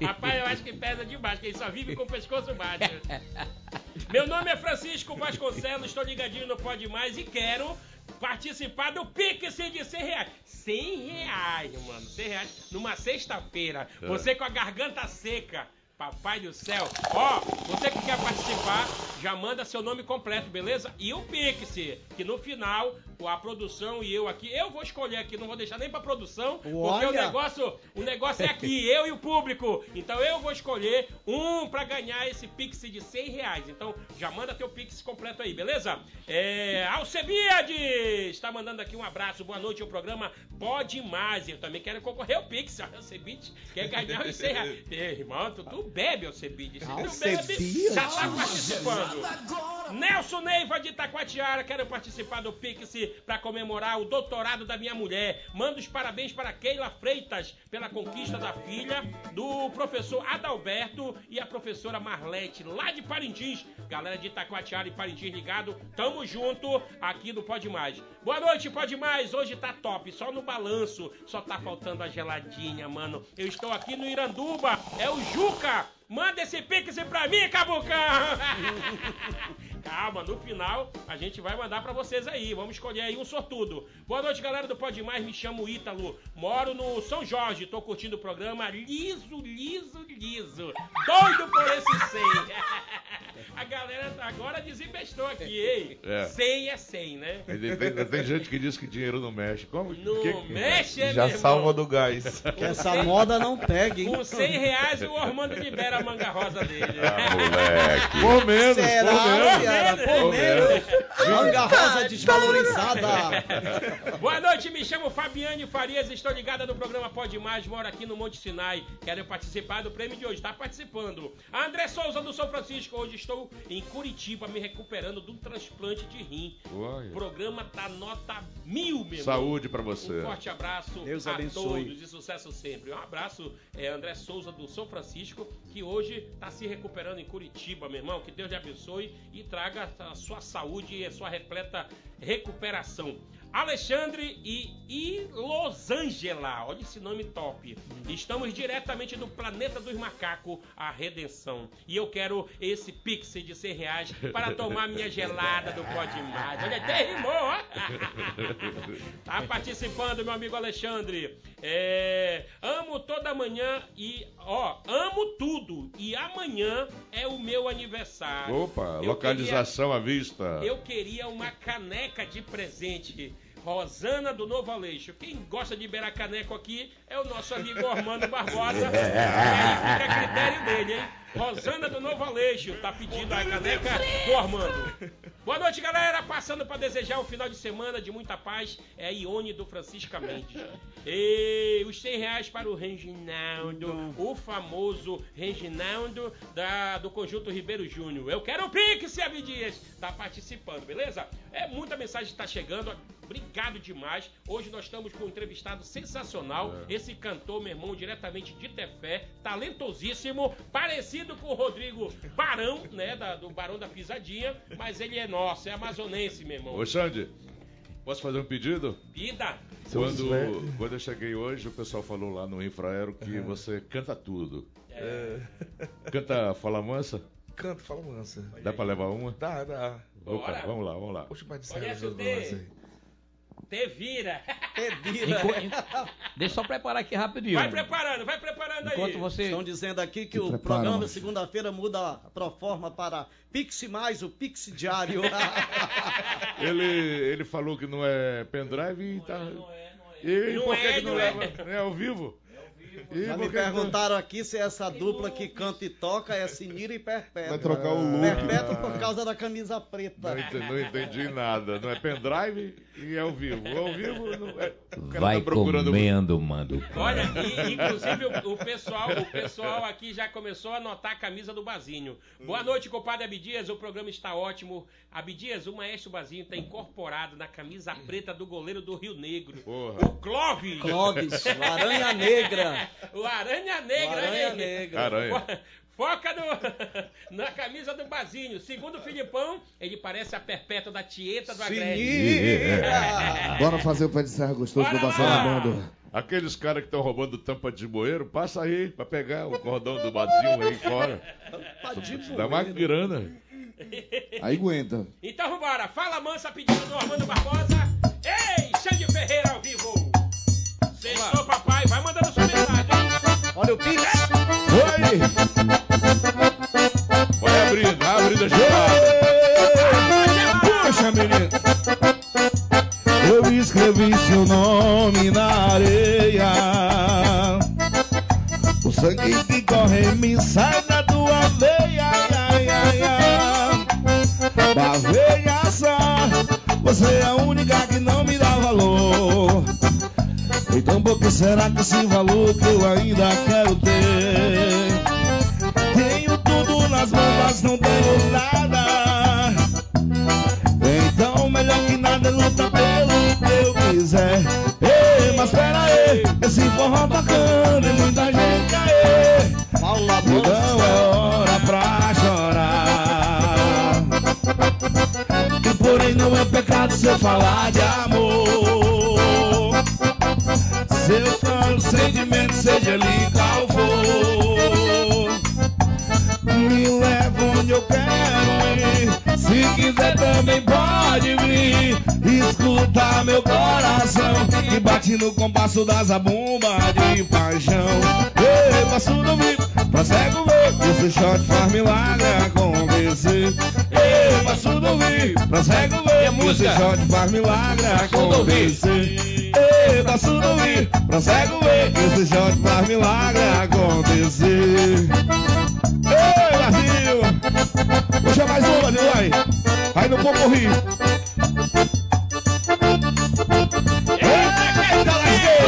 Rapaz, eu acho que pesa demais, que ele só vive com o pescoço baixo. <laughs> Meu nome é Francisco Vasconcelos, estou ligadinho no Pode Mais e quero participar do Pix de 100 reais. 100 reais, mano, 100 reais numa sexta-feira. Você com a garganta seca. Papai do céu. Ó, você que quer participar, já manda seu nome completo, beleza? E o Pix, que no final, a produção e eu aqui, eu vou escolher aqui, não vou deixar nem pra produção, porque o
Olha!
negócio, o negócio é aqui, <laughs> eu e o público. Então eu vou escolher um pra ganhar esse Pix de 100 reais. Então já manda teu Pix completo aí, beleza? É, Alcebiades está mandando aqui um abraço, boa noite ao programa Pode Mais. Eu também quero concorrer ao Pix. <laughs> Alcebiades quer ganhar os 100 reais. <laughs> Irmão, tu, tu bebe, Alcebiades. Se tu bebe, já tá participando. Nelson Neiva de Itacoatiara, quero participar do Pix para comemorar o doutorado da minha mulher. Manda os parabéns para Keila Freitas pela conquista da filha do professor Adalberto e a professora Marlete, lá de Parintins. Galera de Itacoatiara e Parintins ligado, tamo junto aqui no Pode Mais. Boa noite, Pode Mais. Hoje tá top, só no balanço, só tá faltando a geladinha, mano. Eu estou aqui no Iranduba, é o Juca. Manda esse pix pra mim, Cabucão! <laughs> Calma, no final a gente vai mandar pra vocês aí. Vamos escolher aí um sortudo. Boa noite, galera do Pode Mais. Me chamo Ítalo. Moro no São Jorge. Tô curtindo o programa liso, liso, liso. Doido por esse 100. <laughs> A galera agora desinvestou aqui, ei.
É.
100 é 100, né?
Tem, ainda tem gente que diz que dinheiro não mexe. Como?
Não
que- que-
mexe, é,
Já salva do gás.
Que essa moda não pega, hein?
Com 100 reais o Armando libera a manga rosa dele. <laughs>
Ah, moleque.
Por menos,
Será,
por menos.
Por
Por
menos.
menos. Manga rosa desvalorizada.
Boa noite, me chamo Fabiane Farias, estou ligada no programa Pode Mais, moro aqui no Monte Sinai. Quero participar do prêmio de hoje, está participando. André Souza do São Francisco, hoje estou em Curitiba me recuperando de um transplante de rim.
Olha.
O programa tá nota mil, meu irmão.
Saúde pra você.
Um forte abraço
Deus
a
abençoe.
todos e sucesso sempre. Um abraço, é, André Souza do São Francisco, que hoje está se recuperando em Curitiba, meu irmão. Que Deus lhe abençoe e traga a sua saúde e a sua repleta recuperação. Alexandre e, e Los Angela, olha esse nome top. Estamos diretamente do planeta dos macacos, a redenção. E eu quero esse pix de 100 reais para tomar minha gelada do Pode Mais. Olha, até rimou, ó. <laughs> Tá participando, meu amigo Alexandre. É, amo toda manhã e, ó, amo tudo. E amanhã é o meu aniversário.
Opa,
Eu
localização à vista.
eu queria uma caneca de presente. Rosana do Novo Aleixo. Quem gosta de beirar caneco aqui é o nosso amigo Armando Barbosa. E aí fica a critério dele, hein? Rosana do Novo Aleixo tá pedindo a caneca do Armando. Boa noite, galera. Passando para desejar um final de semana de muita paz. É a Ione do Francisca Mendes. E os 100 reais para o Reginaldo, o famoso Reginaldo da, do Conjunto Ribeiro Júnior. Eu quero o Pix, Abdias. Tá participando, beleza? É muita mensagem que tá chegando. Obrigado demais. Hoje nós estamos com um entrevistado sensacional. Esse cantor, meu irmão, diretamente de Tefé, talentosíssimo, parecido com o Rodrigo Barão, né? da- do Barão da Pisadinha, mas ele é nosso, é amazonense, meu irmão.
Ô, Xande, posso fazer um pedido?
Vida!
Quando, quando eu cheguei hoje, o pessoal falou lá no Infraero que você canta tudo.
É,
Canta Fala Mansa?
canto, fala mansa.
Dá pra levar uma?
Dá, dá.
Opa,
Bora.
vamos lá, vamos lá.
Poxa, pai de
Conhece
aí.
Te vira!
Pedira.
Enqu- en- Deixa eu só preparar aqui rapidinho.
Vai preparando, vai preparando aí.
Enquanto você.
Estão dizendo aqui que
Se
o
prepara,
programa segunda-feira muda a proforma para Pix mais o Pix diário. <laughs>
Ele, ele falou que não é pendrive e tá.
Não é, não é.
E
Não
por que
é,
que não
não é.
leva? É ao vivo? E
Já me
não-
perguntaram aqui se essa dupla que canta e toca é Sinira e Perpétua.
Vai trocar o look.
Perpétua por causa da camisa
Não
preta.
entendi, não entendi nada. Não é pendrive e é ao vivo. Ao vivo não é. O cara
Vai
tá procurando.
comendo, mando.
Olha, e, inclusive o, o pessoal, o pessoal aqui já começou a anotar a camisa do Bazinho. Boa noite, compadre Abdias. O programa está ótimo. Abdias, o maestro Bazinho está incorporado na camisa preta do goleiro do Rio Negro.
Porra.
O Clóvis.
Clóvis, <laughs> Aranha Negra.
O Aranha Negra,
Aranha
hein?
Negra.
Aranha.
Fo- Foca no, <laughs> na camisa do Bazinho. Segundo o Filipão, ele parece a perpétua da Tieta do Agreste. <laughs>
Bora fazer o pé de serra gostoso do
Bora
Bação
lá.
Bando.
Aqueles caras que estão roubando tampa de bueiro, passa aí pra pegar o cordão do bazinho aí fora. Dá uma grana.
Aí aguenta.
Então vambora. Fala mansa pedindo do Armando Barbosa. Ei, Xande Ferreira ao vivo. Sextou, papai. Vai mandando sua mensagem, hein?
Olha o Pix.
Oi! Sangue que corre me sai da tua veia. Ai, ai, ai. Da veia só, você é a única que não me dá valor. Então por que será que esse valor que eu ainda quero ter? Tenho tudo nas mãos, mas não pecado se eu falar de amor. Seu sonho, sentimento, seja ali qual for. Me leva onde eu quero ir. Se quiser também pode vir. Escuta meu coração que bate no compasso das zabumba de paixão. Ei, passo do pra cego ver. Esse shot faz milagre acontecer. Ei, passo do vivo, pra cego ver. Esse shot faz milagre acontecer. Ei, passo do vivo, pra cego ver. Esse shot faz milagre acontecer. Ei, Brasil! Puxa mais uma, Brasil, vai! Aí no Poporri! Eita, lasqueira!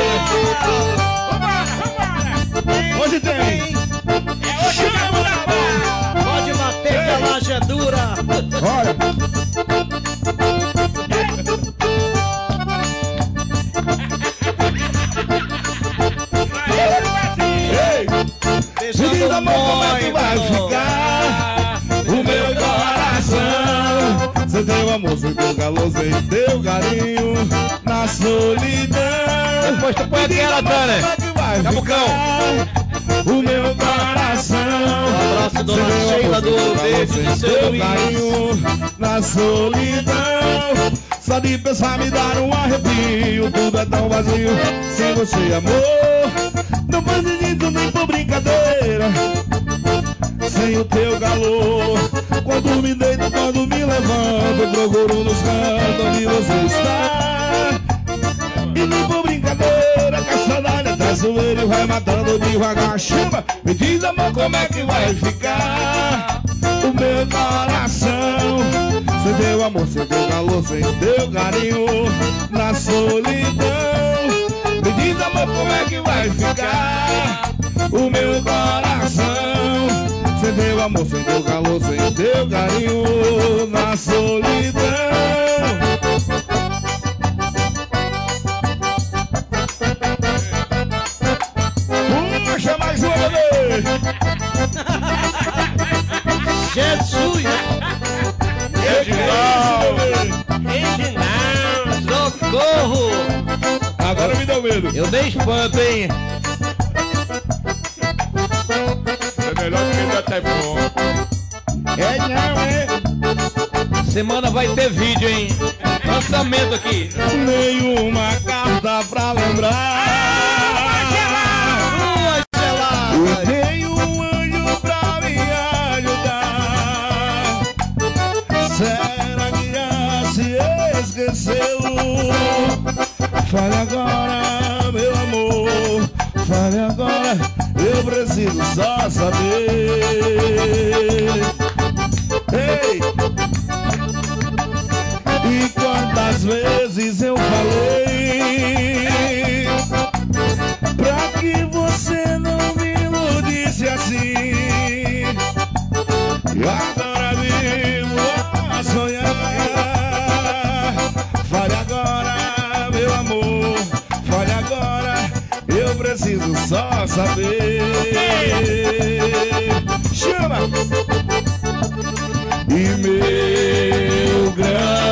Vambora, vambora.
Hoje tem! Olha, menina, amor, como é que vai ficar? O meu coração Você deu amor, você deu calor, você deu carinho Na solidão
Depois tu põe
Como é
Tânia.
vai
Cabucão.
O meu
dona Sheila do Verde,
calor,
de seu
carinho Na solidão Só de pensar me dar um arrepio Tudo é tão vazio sem você, amor Não faz sentido nem por brincadeira sem o teu calor. Quando me deito, quando me levanto, procuro nos cantos onde você está. E nem por brincadeira, que a saudade é traiçoeira e vai matando devagar. Chama, me diz amor como é que vai ficar o meu coração. Você deu amor, você deu calor, você deu carinho na solidão. Me diz amor como é que vai ficar o meu coração. Você deu amor, você deu calor, você deu carinho na solidão.
Jesus!
Reginaldo.
Socorro!
Agora me deu medo.
Eu dei espanto, hein?
É melhor que ele até bom.
É não, é?
Semana vai ter vídeo, hein? Lançamento aqui.
Nenhuma carta pra lembrar.
Ruas
Eu
geladas!
tenho um Fale agora, meu amor. Fale agora, eu preciso só saber. Ei! E quantas vezes eu falei Pra que você não me iludisse assim E agora vivo a sonhar Fale agora, preciso só saber Chama! E meu grande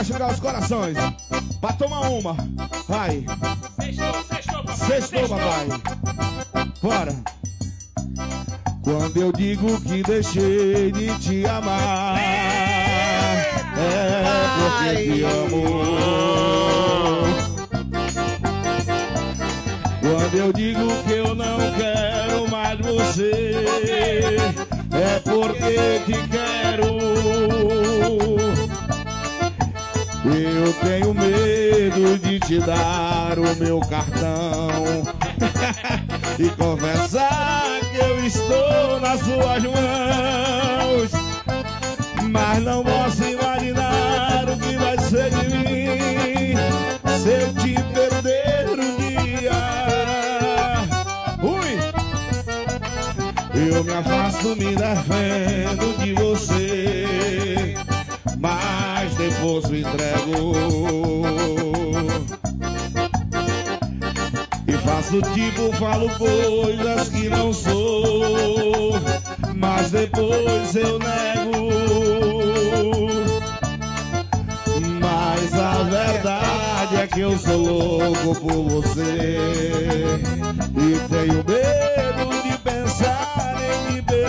machucar os corações. Pra tomar uma. Vai.
Sextou, sextou, papai.
Sextou, papai. Bora. Quando eu digo que deixei de te amar, é porque te amo. Quando eu digo que eu não quero mais você, é porque te quero. Eu tenho medo de te dar o meu cartão <laughs> e confessar que eu estou nas suas mãos. Mas não posso imaginar o que vai ser de mim se eu te perder um dia. Ui! Eu me afasto, me defendo de você, mas me entrego. E faço tipo, falo coisas que não sou, mas depois eu nego. Mas a verdade é que eu eu sou louco por você e tenho medo de pensar em me perder.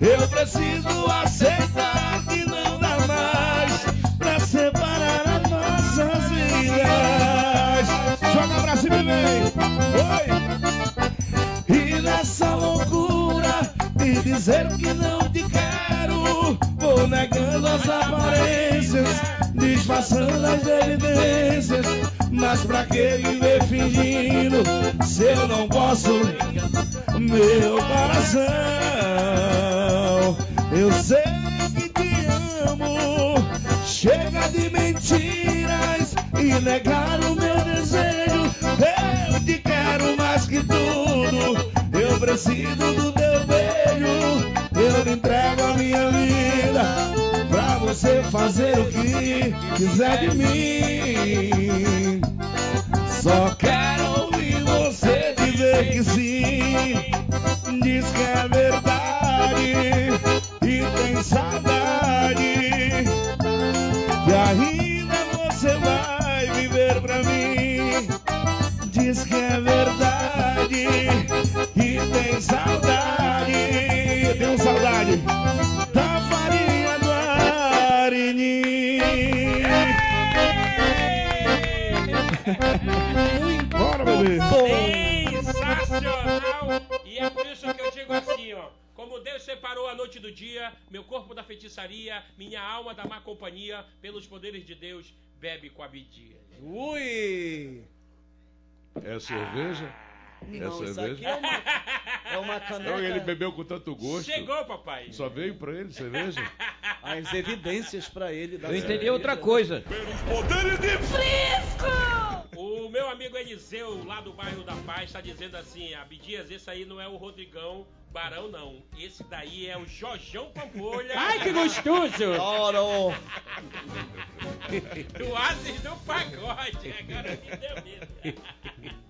Eu preciso dizer que não te quero, vou negando as aparências, disfarçando as evidências. Mas pra que viver fingindo se eu não posso? Meu coração, eu sei que te amo. Chega de mentiras e negar o meu desejo. Eu te quero mais que tudo. Eu preciso do teu beijo. Eu lhe entrego a minha vida pra você fazer o que quiser de mim. Só quero ouvir você dizer que sim. Diz que é verdade e tem saudade.
Deus separou a noite do dia, meu corpo da feitiçaria, minha alma da má companhia, pelos poderes de Deus, bebe com Abdias.
Ui!
É cerveja?
Não,
é
isso
cerveja?
aqui é uma, é uma <laughs> caneca.
Não, ele bebeu com tanto gosto.
Chegou, papai!
Só veio pra ele cerveja? <laughs>
As evidências pra ele. da
Eu entendi outra coisa.
O meu amigo Eliseu, lá do bairro da Paz, está dizendo assim: Abdias, esse aí não é o Rodrigão Barão, não. Esse daí é o Jojão Pampolha. <laughs>
Ai, que gostoso!
Oro! <laughs>
do Ases do Pagode. Agora me deu medo. <laughs>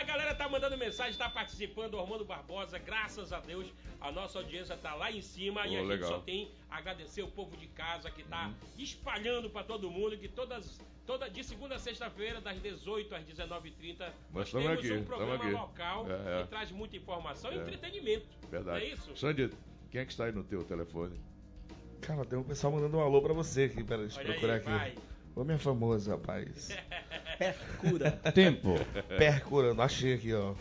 A galera tá mandando mensagem, tá participando, Armando Barbosa, graças a Deus, a nossa audiência tá lá em cima e
Oh,
a gente
legal.
só tem a agradecer o povo de casa que tá espalhando pra todo mundo, que todas, toda, de segunda a sexta-feira, das 18 às 19h30, nós temos
aqui,
um programa
aqui.
local
É, é.
que traz muita informação e
É.
entretenimento.
Verdade.
Não é isso?
Sandy, quem é que está aí no teu telefone?
Cara, tem um pessoal mandando um alô pra você aqui. Pera, deixa eu procurar
aí,
aqui.
vai.
Ô, minha famosa, rapaz.
Percura.
Tempo.
Percurando, achei aqui, ó.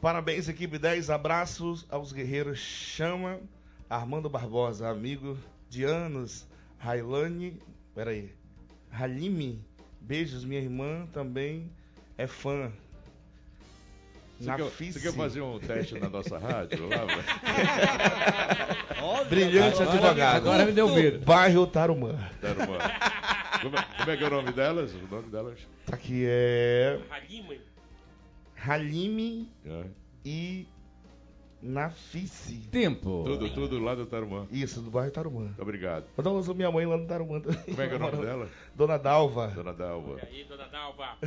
Parabéns, equipe 10. Abraços aos guerreiros Chama, Armando Barbosa, amigo de anos. Railane, peraí. Halime, beijos, minha irmã também é fã.
Você quer, você quer fazer um teste na nossa rádio? <laughs>
Olha,
Brilhante
agora-
advogado.
Agora me deu medo.
Bairro Tarumã.
Numa- Como, é, como é que é o nome delas? O nome delas?
Aqui é
Halima,
Halime
É.
e Nafice.
Tempo.
Tudo, tudo lá do Tarumã.
Isso, do bairro Tarumã.
Muito obrigado.
Mandar um minha mãe lá no Tarumã também.
Como é que é o nome dela?
Dona Dalva.
Dona Dalva.
E aí, dona Dalva?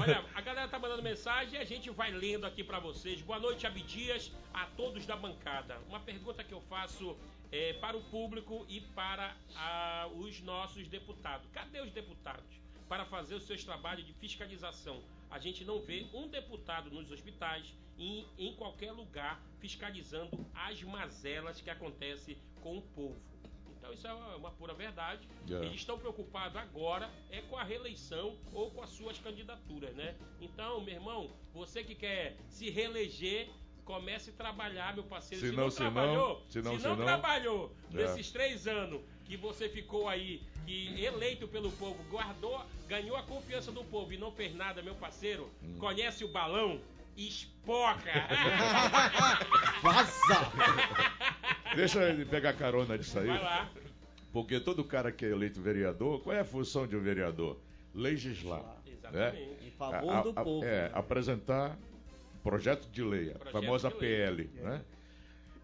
Olha, a galera tá mandando mensagem e a gente vai lendo aqui pra vocês. Boa noite, Abdias, a todos da bancada. Uma pergunta que eu faço é, para o público e para ah, os nossos deputados. Cadê os deputados para fazer os seus trabalhos de fiscalização? A gente não vê um deputado nos hospitais e em qualquer lugar fiscalizando as mazelas que acontecem com o povo. Então isso é uma, pura verdade.
É.
Eles estão preocupados agora é com a reeleição ou com as suas candidaturas, né? Então, meu irmão, você que quer se reeleger, comece a trabalhar, meu parceiro.
Se
Se,
não,
não,
se não,
trabalhou,
se não,
se
se
não
não.
trabalhou
É.
nesses três anos que você ficou aí, que eleito pelo povo, guardou, ganhou a confiança do povo e não fez nada, meu parceiro,
Hum.
conhece o balão? Espoca! <laughs>
Vaza!
Deixa ele pegar carona disso aí.
Vai lá.
Porque todo cara que é eleito vereador, qual é a função de um vereador? Legislar.
Exatamente.
Em favor do povo.
É,
né?
apresentar projeto de lei, a famosa
lei.
PL, né?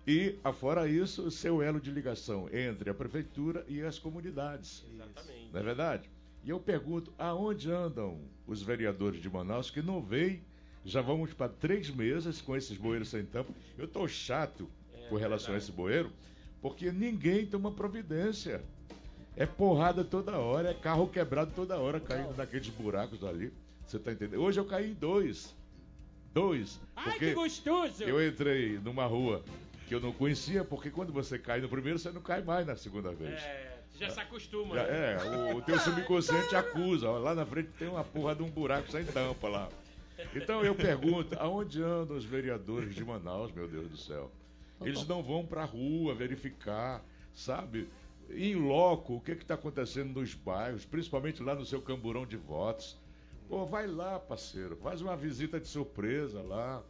E, afora isso, ser o elo de ligação entre a prefeitura e as comunidades.
Exatamente.
Não é verdade? E eu pergunto, aonde andam os vereadores de Manaus que não veem? Já vamos para três meses com esses bueiros sem tampa. Eu estou chato
É
com relação a esse bueiro, porque ninguém toma providência. É porrada toda hora, é carro quebrado toda hora, caindo naqueles buracos ali. Você tá entendendo? Hoje eu caí em dois. Dois.
Ai, que gostoso!
eu entrei numa rua que eu não conhecia, porque quando você cai no primeiro, você não cai mais na segunda vez.
É, já se acostuma.
Já-
né?
é, o, o teu <laughs> subconsciente acusa. ó, lá na frente tem uma porra de um buraco sem tampa lá. Então eu pergunto, aonde andam os vereadores de Manaus, meu Deus do céu? Eles não vão pra rua verificar, sabe? Em loco, o que está acontecendo nos bairros, principalmente lá no seu camburão de votos. Pô, vai lá, parceiro, faz uma visita de surpresa lá.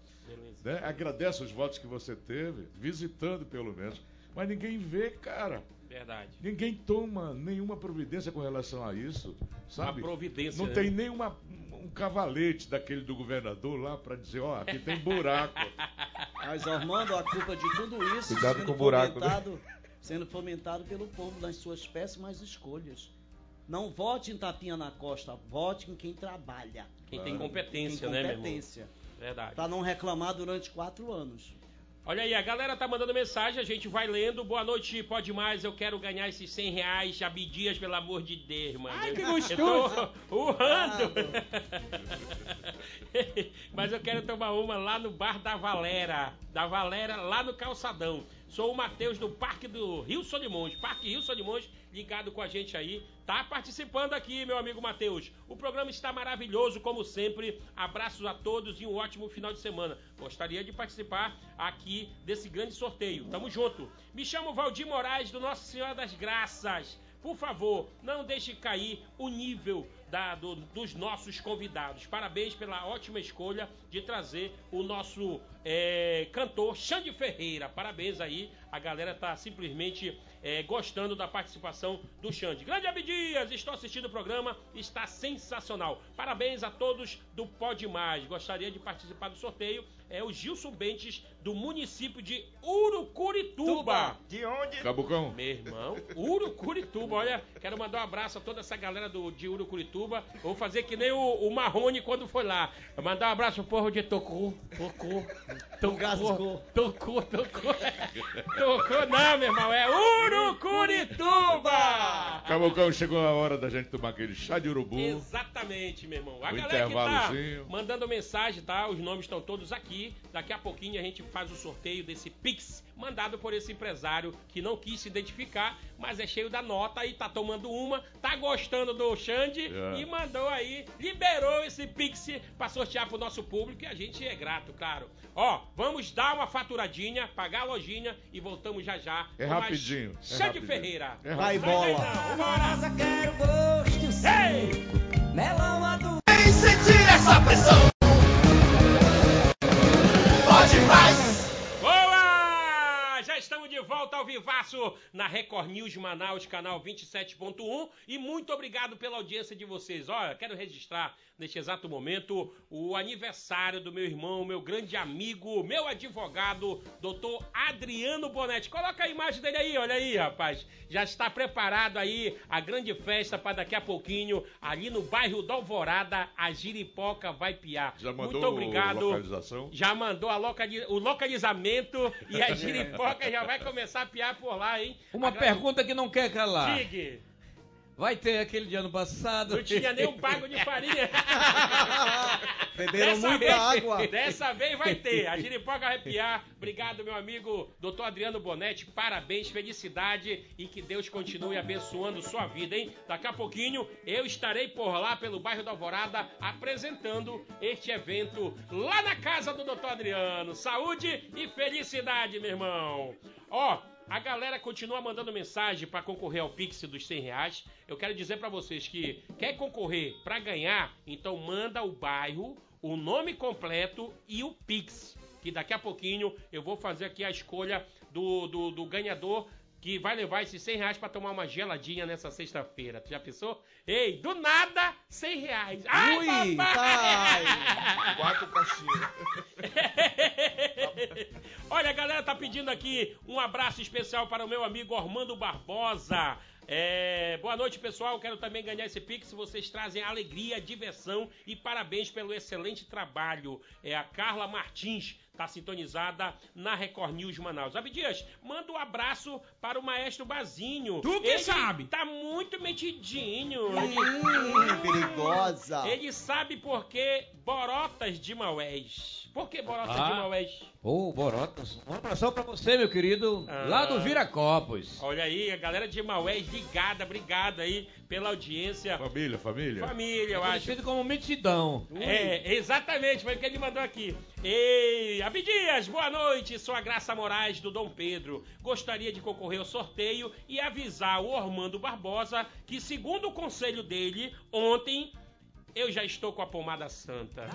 né? Agradece os votos que você teve, visitando pelo menos. Mas ninguém vê, cara.
Verdade.
Ninguém toma nenhuma providência com relação a isso, sabe?
Uma providência,
Não
né?
tem nenhuma um cavalete daquele do governador lá pra dizer, ó, aqui tem buraco. <laughs>
Mas, Armando, a culpa de tudo isso
Cuidado
sendo
com o buraco, né?
fomentado, sendo fomentado pelo povo nas suas péssimas escolhas. Não vote em tapinha na costa, vote em quem trabalha.
Quem tem competência,
Quem tem
né, meu irmão?
competência.
Verdade.
Pra não reclamar durante quatro anos.
Olha aí, a galera tá mandando mensagem, a gente vai lendo. Boa noite, pode mais, eu quero ganhar esses 100 reais, Abdias, pelo amor de Deus, mano.
Ai, que
Eu
gostoso.
tô <laughs> urrando. <laughs> Mas eu quero tomar uma lá no bar da Valera, da Valera, lá no Calçadão. Sou o Matheus do Parque do Rio Solimões, Parque Rio Solimões, ligado com a gente aí. Tá participando aqui, meu amigo Matheus. O programa está maravilhoso, como sempre. Abraços a todos e um ótimo final de semana. Gostaria de participar aqui desse grande sorteio. Tamo junto. Me chamo Valdir Moraes, do Nossa Senhora das Graças. Por favor, não deixe cair o nível da- do- dos nossos convidados. Parabéns pela ótima escolha de trazer o nosso é, cantor Xande Ferreira. Parabéns aí, a galera tá simplesmente é, gostando da participação do Xande. Grande Abdias, estou assistindo o programa, está sensacional. Parabéns a todos do Pode Mais. Gostaria de participar do sorteio. É o Gilson Bentes, do município de Urucurituba.
De onde?
Cabucão,
Meu irmão, Urucurituba, olha, quero mandar um abraço a toda essa galera do, de Urucurituba. Vou fazer que nem o, o Marrone quando foi lá. Mandar um abraço pro povo de Tocou, Tocou, Tocou. Tocou, Tocou. Tocou não, meu irmão, é Urucurituba!
Cabucão, chegou a hora da gente tomar aquele chá de urubu.
Exatamente, meu irmão. A
Um
galera que tá mandando mensagem, tá? Os nomes estão todos aqui. Daqui a pouquinho a gente faz o sorteio desse Pix mandado por esse empresário que não quis se identificar, mas é cheio da nota e tá tomando uma, tá gostando do Xande
É.
e mandou aí, liberou esse Pix pra sortear pro nosso público e a gente é grato, claro. Ó, vamos dar uma faturadinha, pagar a lojinha e voltamos já já.
É
com mais
rapidinho, é
Xande
rapidinho.
Ferreira.
É
Vai bola.
sim.
Ei!
Melão adulto.
Vem sentir essa pressão.
Volta ao vivaço na Record News Manaus, canal 27.1. E muito obrigado pela audiência de vocês. Olha, quero registrar neste exato momento o aniversário do meu irmão, meu grande amigo, meu advogado, doutor Adriano Bonetti. Coloca a imagem dele aí, olha aí, rapaz. Já está preparado aí a grande festa para daqui a pouquinho, ali no bairro da Alvorada, a Giripoca vai piar.
Já mandou
muito obrigado.
localização?
Já mandou a locali- o localizamento e a <laughs> giripoca já vai começar a piar por lá, hein?
Uma pergunta que não quer calar.
Diga.
Vai ter aquele de ano passado?
Não tinha nem um pago de farinha. <laughs>
Beberam
Dessa
muita
vez-
água.
Dessa vez vai ter. A giripoca vai piar. Obrigado, meu amigo doutor Adriano Bonetti. Parabéns, felicidade e que Deus continue abençoando sua vida, hein? Daqui a pouquinho eu estarei por lá pelo bairro da Alvorada apresentando este evento lá na casa do doutor Adriano. Saúde e felicidade, meu irmão. Ó, a galera continua mandando mensagem para concorrer ao Pix dos 100 reais. Eu quero dizer para vocês que quer concorrer para ganhar, então manda o bairro, o nome completo e o Pix. Que daqui a pouquinho eu vou fazer aqui a escolha do, do, do ganhador que vai levar esses 100 reais para tomar uma geladinha nessa sexta-feira. Tu já pensou? Ei, do nada, 100 reais. Ai,
Ui,
papai!
Quatro caixinhas. <laughs>
Olha, a galera tá pedindo aqui um abraço especial para o meu amigo Armando Barbosa. É, boa noite, pessoal. Quero também ganhar esse Pix. Vocês trazem alegria, diversão e parabéns pelo excelente trabalho. É a Carla Martins, tá sintonizada na Record News Manaus. Abdias, manda um abraço para o maestro Bazinho.
Tu que
Ele
sabe.
Tá muito metidinho. <laughs>
Hum, perigosa.
Ele sabe por que Borotas de Maués. Por que Borotas
Ah.
de Maués?
Ô, Borotas, um abração pra você, meu querido,
Ah.
lá do Viracopos.
Olha aí, a galera de Maués ligada, obrigado aí pela audiência.
Família, família.
Família, eu acho.
Conhecido como Metidão.
É, exatamente, foi o que ele mandou aqui. Ei, Abdias, boa noite, sou a Graça Moraes do Dom Pedro. Gostaria de concorrer ao sorteio e avisar o Ormando Barbosa que, segundo o conselho dele, ontem eu já estou com a pomada santa.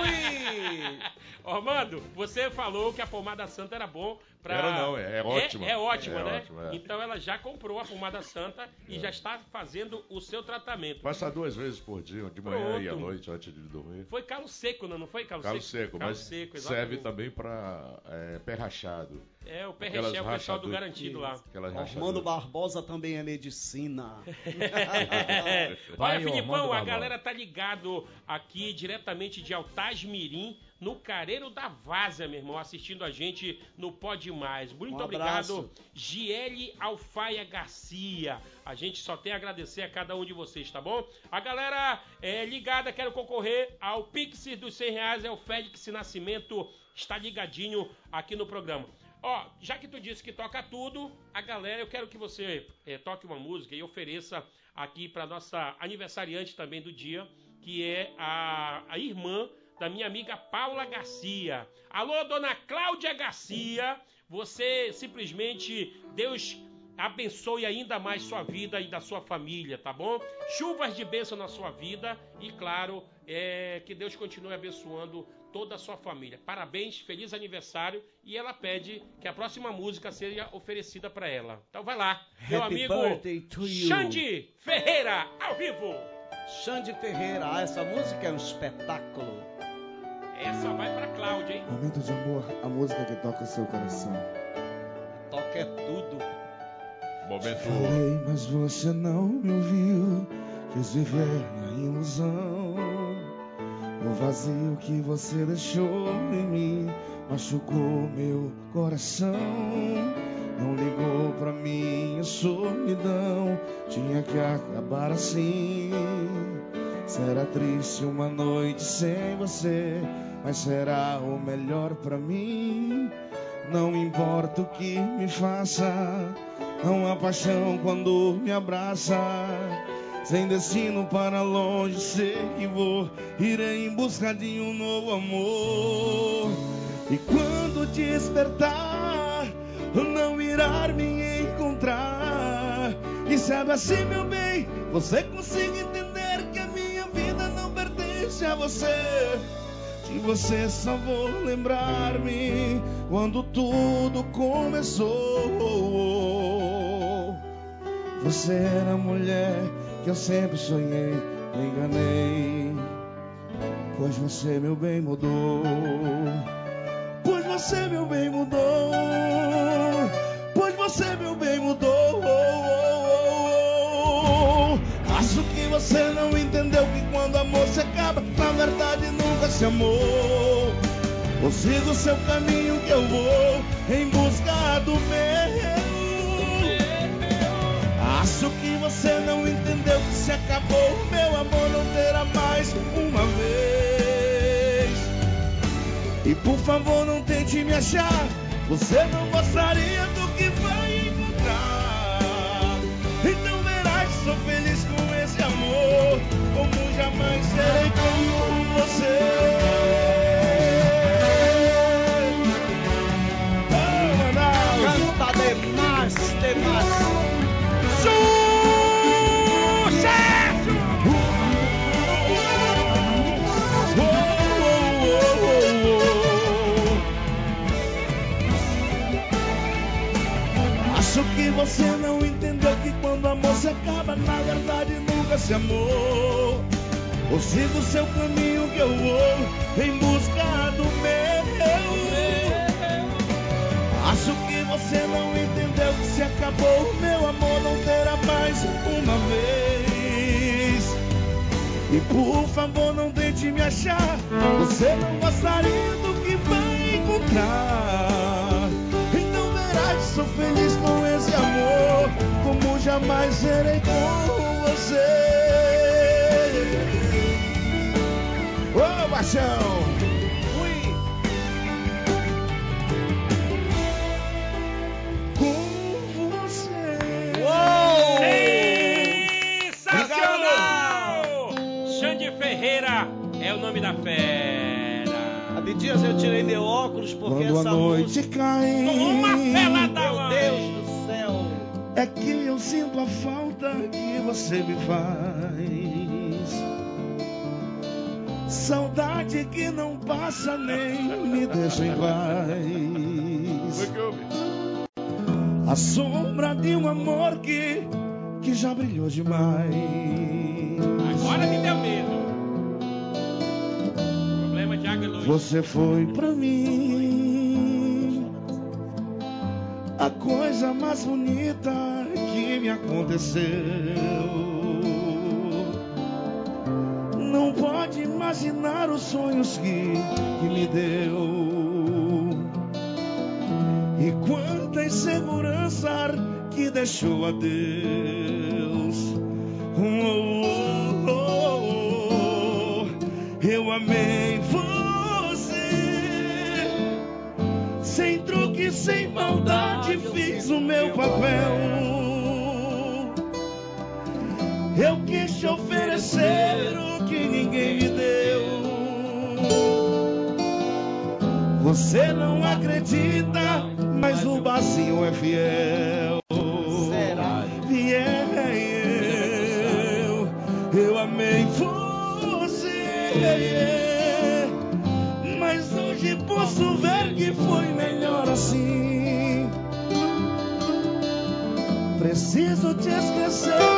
Ui!
Ormando, <laughs> você falou que a pomada santa era bom pra.
Era não, é- é ótima.
É, ótima,
É
né?
ótima, é.
Então ela já comprou a pomada santa e já está fazendo o seu tratamento.
Passa duas vezes por dia, de manhã e à
Pronto.
noite, antes de dormir.
Foi calo seco, não, não foi calo,
Calo seco,
Calo
mas
seco,
serve também para é, pé rachado.
É, o pé recheio é o pessoal do garantido lá.
Rachaduras.
Barbosa também é medicina.
É. <laughs> Olha, Filipão, a galera tá ligado aqui diretamente de Altaz Mirim, no Careiro da Várzea, meu irmão, assistindo a gente no Pode Mais. Muito
Um
obrigado. Giele Alfaia Garcia. A gente só tem a agradecer a cada um de vocês, tá bom? A galera é, ligada, quero concorrer ao Pix dos 100 reais, é o Félix Nascimento, está ligadinho aqui no programa. Ó, já que tu disse que toca tudo, a galera, eu quero que você eh, toque uma música e ofereça aqui para nossa aniversariante também do dia, que é a, a irmã da minha amiga Paula Garcia. Alô, dona Cláudia Garcia, você simplesmente, Deus abençoe ainda mais sua vida e da sua família, tá bom? Chuvas de bênção na sua vida e, claro, é, que Deus continue abençoando toda a sua família. Parabéns, feliz aniversário e ela pede que a próxima música seja oferecida para ela. Então vai lá, meu
Happy
amigo
to you.
Xande Ferreira, ao vivo.
Xande Ferreira, ah, essa música é um espetáculo.
Essa vai para Cláudia, hein?
Momento de amor, a música que toca o seu coração.
Toca é tudo.
Momento.
Falei, mas você não me ouviu. Quis viver na ilusão. O vazio que você deixou em mim machucou meu coração. Não ligou pra minha solidão. Tinha que acabar assim. Será triste uma noite sem você, mas será o melhor pra mim. Não importa o que me faça, não há paixão quando me abraça. Sem destino para longe, sei que vou. Irei em busca de um novo amor. E quando despertar, não irá me encontrar. E sabe assim, meu bem, você consiga entender que a minha vida não pertence a você. De você só vou lembrar-me quando tudo começou. Você era a mulher que eu sempre sonhei, me enganei. Pois você, meu bem, mudou. Pois você, meu bem, mudou. Pois você, meu bem, mudou. Acho que você não entendeu que quando amor se acaba, na verdade nunca se amou. Ou siga o seu caminho que eu vou em busca do meu. Acho que você não entendeu que se acabou, meu amor não terá mais uma vez. E por favor não tente me achar, você não gostaria do que vai encontrar. Então verás, sou feliz com esse amor, como jamais serei com você. Não entendeu que quando amor se acaba, na verdade nunca se amou. Ou siga o seu caminho que eu vou em busca do meu. Acho que você não entendeu que se acabou, meu amor não terá mais uma vez. E por favor não tente me achar. Você não gostaria do que vai encontrar. Então verás, sou feliz com esse amor. Como jamais serei com você. Ô, paixão! Com você.
Sensacional! Xande Ferreira é o nome da fera.
Abdias, eu tirei meu óculos porque
Quando a
essa
noite
música.
cai,
Uma pelada
Meu Deus do céu!
é que eu sinto a falta que você me faz. Saudade que não passa nem me deixa em paz. A sombra de um amor que, que já brilhou demais.
Agora me deu medo. Problema de água e luz.
Você foi pra mim a coisa mais bonita que me aconteceu. Não pode imaginar os sonhos que, que me deu. E quanta insegurança que deixou a Deus. Oh, oh, oh, oh. Eu amei você. Sem truque, sem maldade, fiz o meu papel. Eu quis te oferecer que ninguém me deu. Você não acredita, mas o vazio é fiel.
Será?
Fiel. Eu amei você. Mas hoje posso ver que foi melhor assim. Preciso te esquecer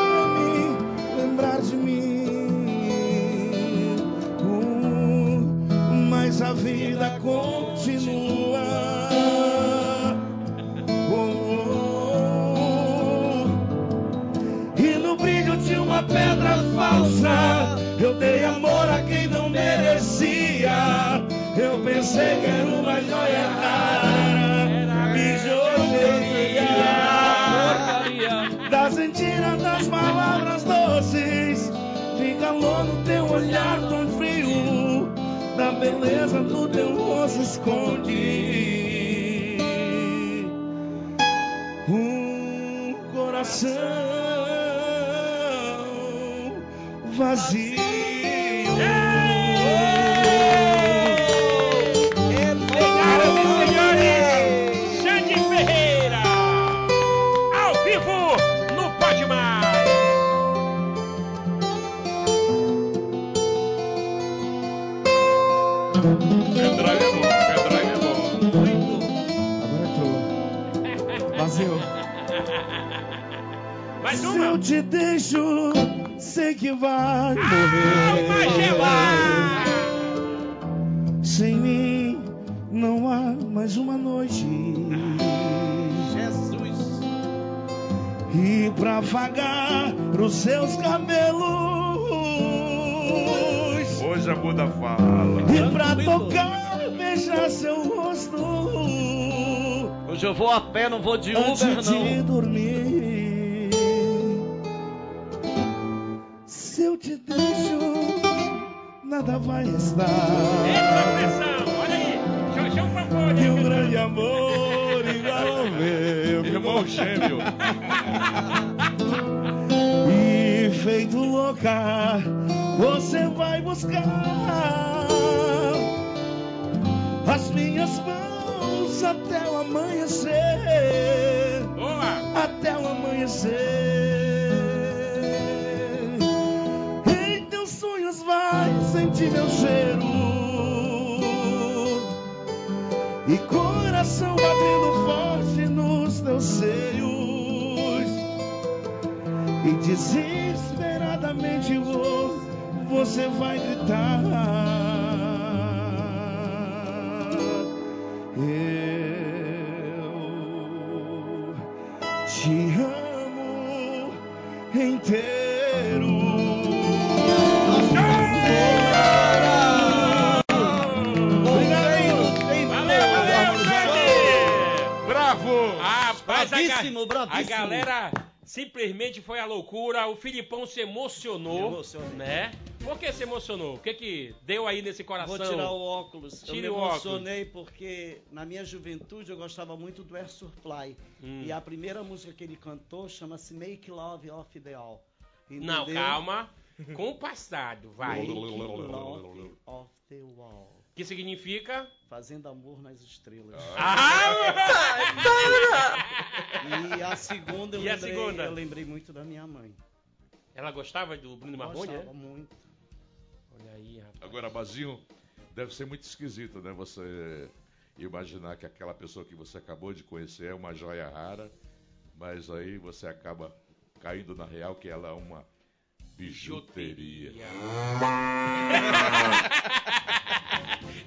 pé, não vou de Uber, não.
Simplesmente foi a loucura. O Filipão se emocionou. Né? Por que se emocionou? O que que deu aí nesse coração?
Vou tirar o óculos.
Tire
eu me
óculos.
emocionei porque na minha juventude eu gostava muito do Air Supply.
Hum.
E a primeira música que ele cantou chama-se Make Love of the All.
Não,
Entendeu?
calma. Com o passado, vai.
Make Love of the Wall.
Que significa?
Fazendo amor nas estrelas.
Ah!
E a segunda eu
E a
lembrei,
segunda?
eu lembrei muito da minha mãe.
Ela gostava do Bruno Marrone,
Gostava
né?
muito.
Olha aí, rapaz.
Agora, Bazinho, deve ser muito esquisito, né? Você imaginar que aquela pessoa que você acabou de conhecer é uma joia rara, mas aí você acaba caindo na real que ela é uma bijuteria. <laughs>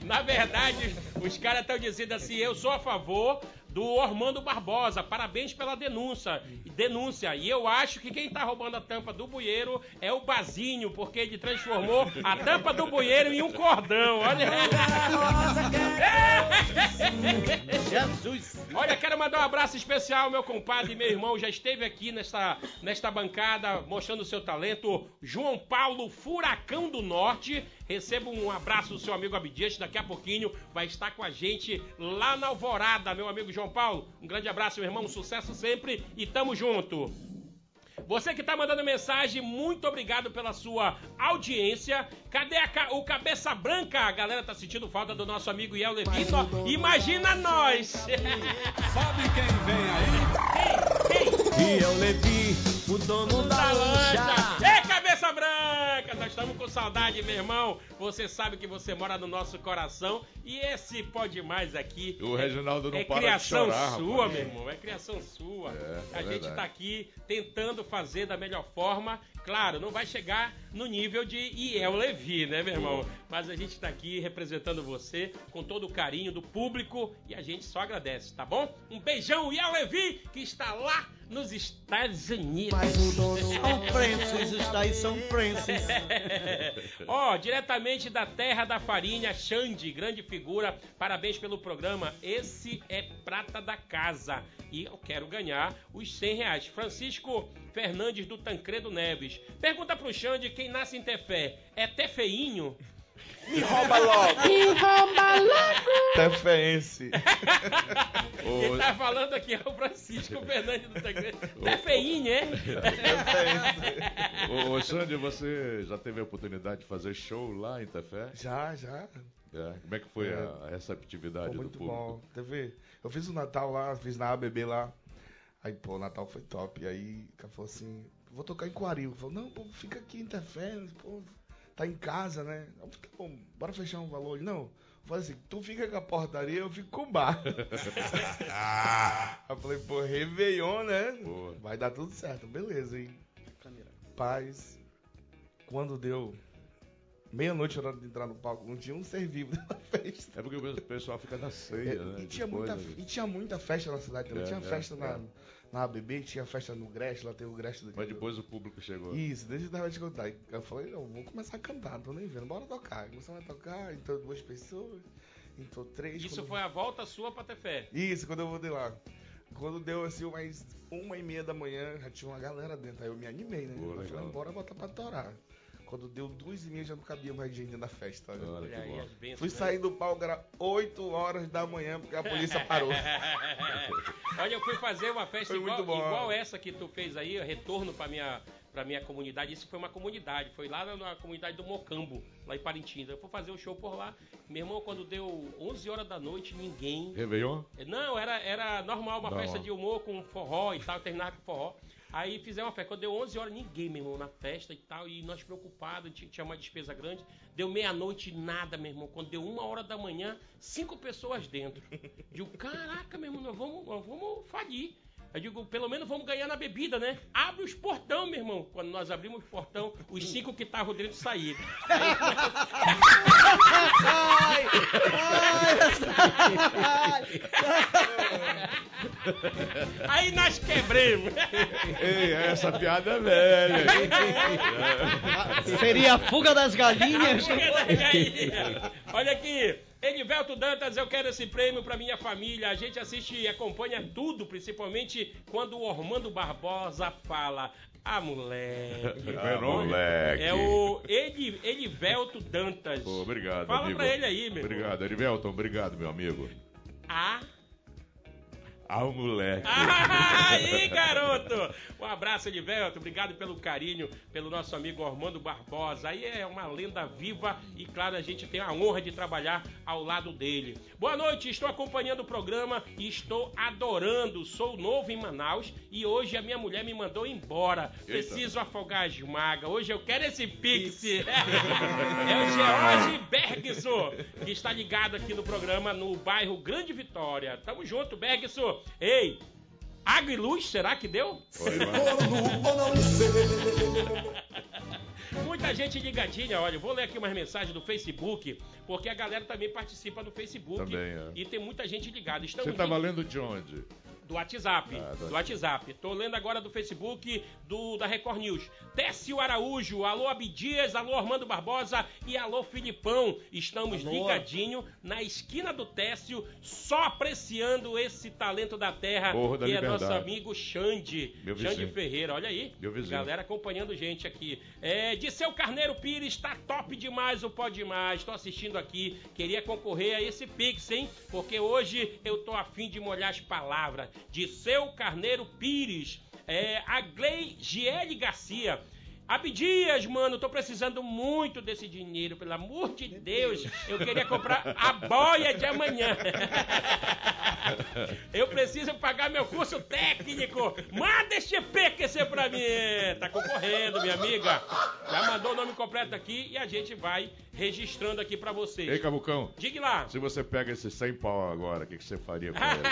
Na verdade, os caras estão dizendo assim: eu sou a favor do Ormando Barbosa. Parabéns pela denúncia. Denúncia. E eu acho que quem tá roubando a tampa do bueiro é o Bazinho, porque ele transformou a tampa do bueiro em um cordão. Olha. <laughs>
Jesus!
Olha, quero mandar um abraço especial meu compadre e meu irmão. Já esteve aqui nesta, nesta bancada mostrando o seu talento. João Paulo Furacão do Norte. Receba um abraço do seu amigo Abdias. Daqui a pouquinho vai estar com a gente lá na Alvorada, meu amigo João Paulo. Um grande abraço, meu irmão. Sucesso sempre e tamo junto. Você que tá mandando mensagem, muito obrigado pela sua audiência. Cadê a o Cabeça Branca? A galera tá sentindo falta do nosso amigo Iel Levito. Imagina nós! <laughs>
Sabe quem vem aí?
Quem? Quem?
E eu Levi, o dono da
Da
lancha.
lancha! Ei, Cabeça Branca! Nós estamos com saudade, meu irmão. Você sabe que você mora no nosso coração. E esse pode mais aqui.
O Reginaldo não
é
para de
criação
chorar,
sua,
rapaz.
meu irmão. É criação sua.
É,
a
é
gente
verdade.
tá aqui tentando fazer da melhor forma. Claro, não vai chegar no nível de Iel Levi, né, meu irmão? Mas a gente tá aqui representando você com todo o carinho do público e a gente só agradece, tá bom? Um beijão, Iel Levi, que está lá nos Estados Unidos.
São Francis está aí, São Francis.
Ó, diretamente da terra da farinha, Xande, grande figura. Parabéns pelo programa. Esse é prata da casa. E eu quero ganhar os 100 reais. Francisco Fernandes do Tancredo Neves. Pergunta pro Xande quem nasce em Tefé. É Tefeinho?
Me rouba logo. Tefeense. <laughs>
Quem tá falando aqui é o Francisco Fernandes do Tancredo. Tefeinho, é?
Ô, ô Xande, você já teve a oportunidade de fazer show lá em Tefé?
Já, já.
É. Como é que foi
É.
a, receptividade
Foi
do
muito
público?
bom. Teve, eu fiz o Natal lá, fiz na ABB lá. Aí, pô, o Natal foi top. Aí, o cara falou assim, vou tocar em Coaril. Falou, não, pô, fica aqui em Tefé, pô, tá em casa, né? Tá bom, bora fechar um valor. Não, falei assim, tu fica com a portaria, eu fico com o bar. <laughs> Eu falei, pô, Réveillon, né?
Boa.
Vai dar tudo certo, beleza, hein? Paz, quando deu meia-noite, hora de entrar no palco, não tinha um ser vivo na festa.
É porque o pessoal fica na ceia,
É,
né?
e, tinha muita, e tinha muita festa na cidade também.
É,
tinha
é,
festa
é.
na, na ABB, tinha festa no Greste, lá tem o Greste do
Mas depois o público chegou.
Isso, deixa eu dar te contar. Eu falei, não, vou começar a cantar, não tô nem vendo, bora tocar. Começamos a tocar, entrou duas pessoas, entrou três.
Isso
quando-
foi a volta sua pra Tefé.
Isso, quando eu voltei lá. Quando deu assim, mais uma e meia da manhã, já tinha uma galera dentro. Aí eu me animei, né?
Pô,
eu falei, bora botar pra torar. Quando deu duas e meia já não cabia mais gente da festa. né?
Olha que bom.
Fui
né?
sair do palco, era 8 horas da manhã, porque a polícia parou. <laughs>
Olha, eu fui fazer uma festa igual, igual essa que tu fez aí, retorno pra minha, pra minha comunidade. Isso foi uma comunidade, foi lá na, na comunidade do Mocambo, lá em Parintins. Eu fui fazer o show por lá. Meu irmão, quando deu 11 horas da noite, ninguém.
Réveillon?
Não, era, era normal, uma
Normal.
festa de humor com forró e tal, terminava com forró. Aí fizemos uma festa. Quando deu 11 horas, ninguém, meu irmão, na festa e tal. E nós preocupados, tinha, tinha uma despesa grande. Deu meia-noite, nada, meu irmão. Quando deu uma hora da manhã, cinco pessoas dentro. <laughs> Digo, caraca, meu irmão, nós vamos, nós vamos falir. Eu digo, pelo menos vamos ganhar na bebida, né? Abre os portão, meu irmão. Quando nós abrimos o portão, os cinco que estavam dentro saíram. <laughs>
Ai, ai, ai.
Aí nós quebremos.
Ei, essa piada é velha.
Seria a fuga das galinhas.
Olha aqui, Edivelto Dantas, eu quero esse prêmio pra minha família. A gente assiste e acompanha tudo, principalmente quando o Ormando Barbosa fala. Ah, moleque. <laughs>
Ah, moleque.
É o Edi, Edivelto Dantas.
Pô, obrigado,
Fala
amigo.
pra ele aí, meu.
Obrigado, Erivelton. Obrigado, meu amigo.
Ah,
Ah, o moleque.
Ah, <laughs> aí, garoto! Um abraço, Edivelto. Obrigado pelo carinho, pelo nosso amigo Armando Barbosa. Aí é uma lenda viva e, claro, a gente tem a honra de trabalhar ao lado dele. Boa noite, estou acompanhando o programa e estou adorando. Sou novo em Manaus e hoje a minha mulher me mandou embora. Preciso afogar as magas. Hoje eu quero esse pix. <laughs> é o George Bergson, que está ligado aqui no programa no bairro Grande Vitória. Tamo junto, Bergson. Ei, água e luz, será que deu? <laughs> Muita gente ligadinha, olha, eu vou ler aqui umas mensagens do Facebook, porque a galera também participa do Facebook.
Também, é.
E tem muita gente ligada. Estamos
Você tá valendo de onde?
Do WhatsApp.
Ah, do
do WhatsApp. Tô lendo agora do Facebook do da Record News. Técio Araújo, alô Abdias, alô Armando Barbosa e alô Filipão. Estamos
Alô.
ligadinho na esquina do Técio, só apreciando esse talento da terra
Morro da
que é
Liberdade.
nosso amigo Xande.
Meu
Xande
vizinho.
Ferreira, olha aí.
Meu vizinho.
Galera acompanhando gente aqui. É, de seu Carneiro Pires, tá top demais o Pode Mais. Tô assistindo aqui. Queria concorrer a esse Pix, hein? Porque hoje eu tô afim de molhar as palavras. De seu Carneiro Pires. É, a Gleigiele Garcia. Abdias, mano, tô precisando muito desse dinheiro, pelo amor de Deus. Eu queria comprar a boia de amanhã. Eu preciso pagar meu curso técnico. Manda este PQC pra mim. Tá concorrendo, minha amiga. Já mandou o nome completo aqui e a gente vai registrando aqui pra vocês.
Ei, Cabucão,
Diga lá.
se você pega esses 100 pau agora, o que, que você faria com <laughs> ele?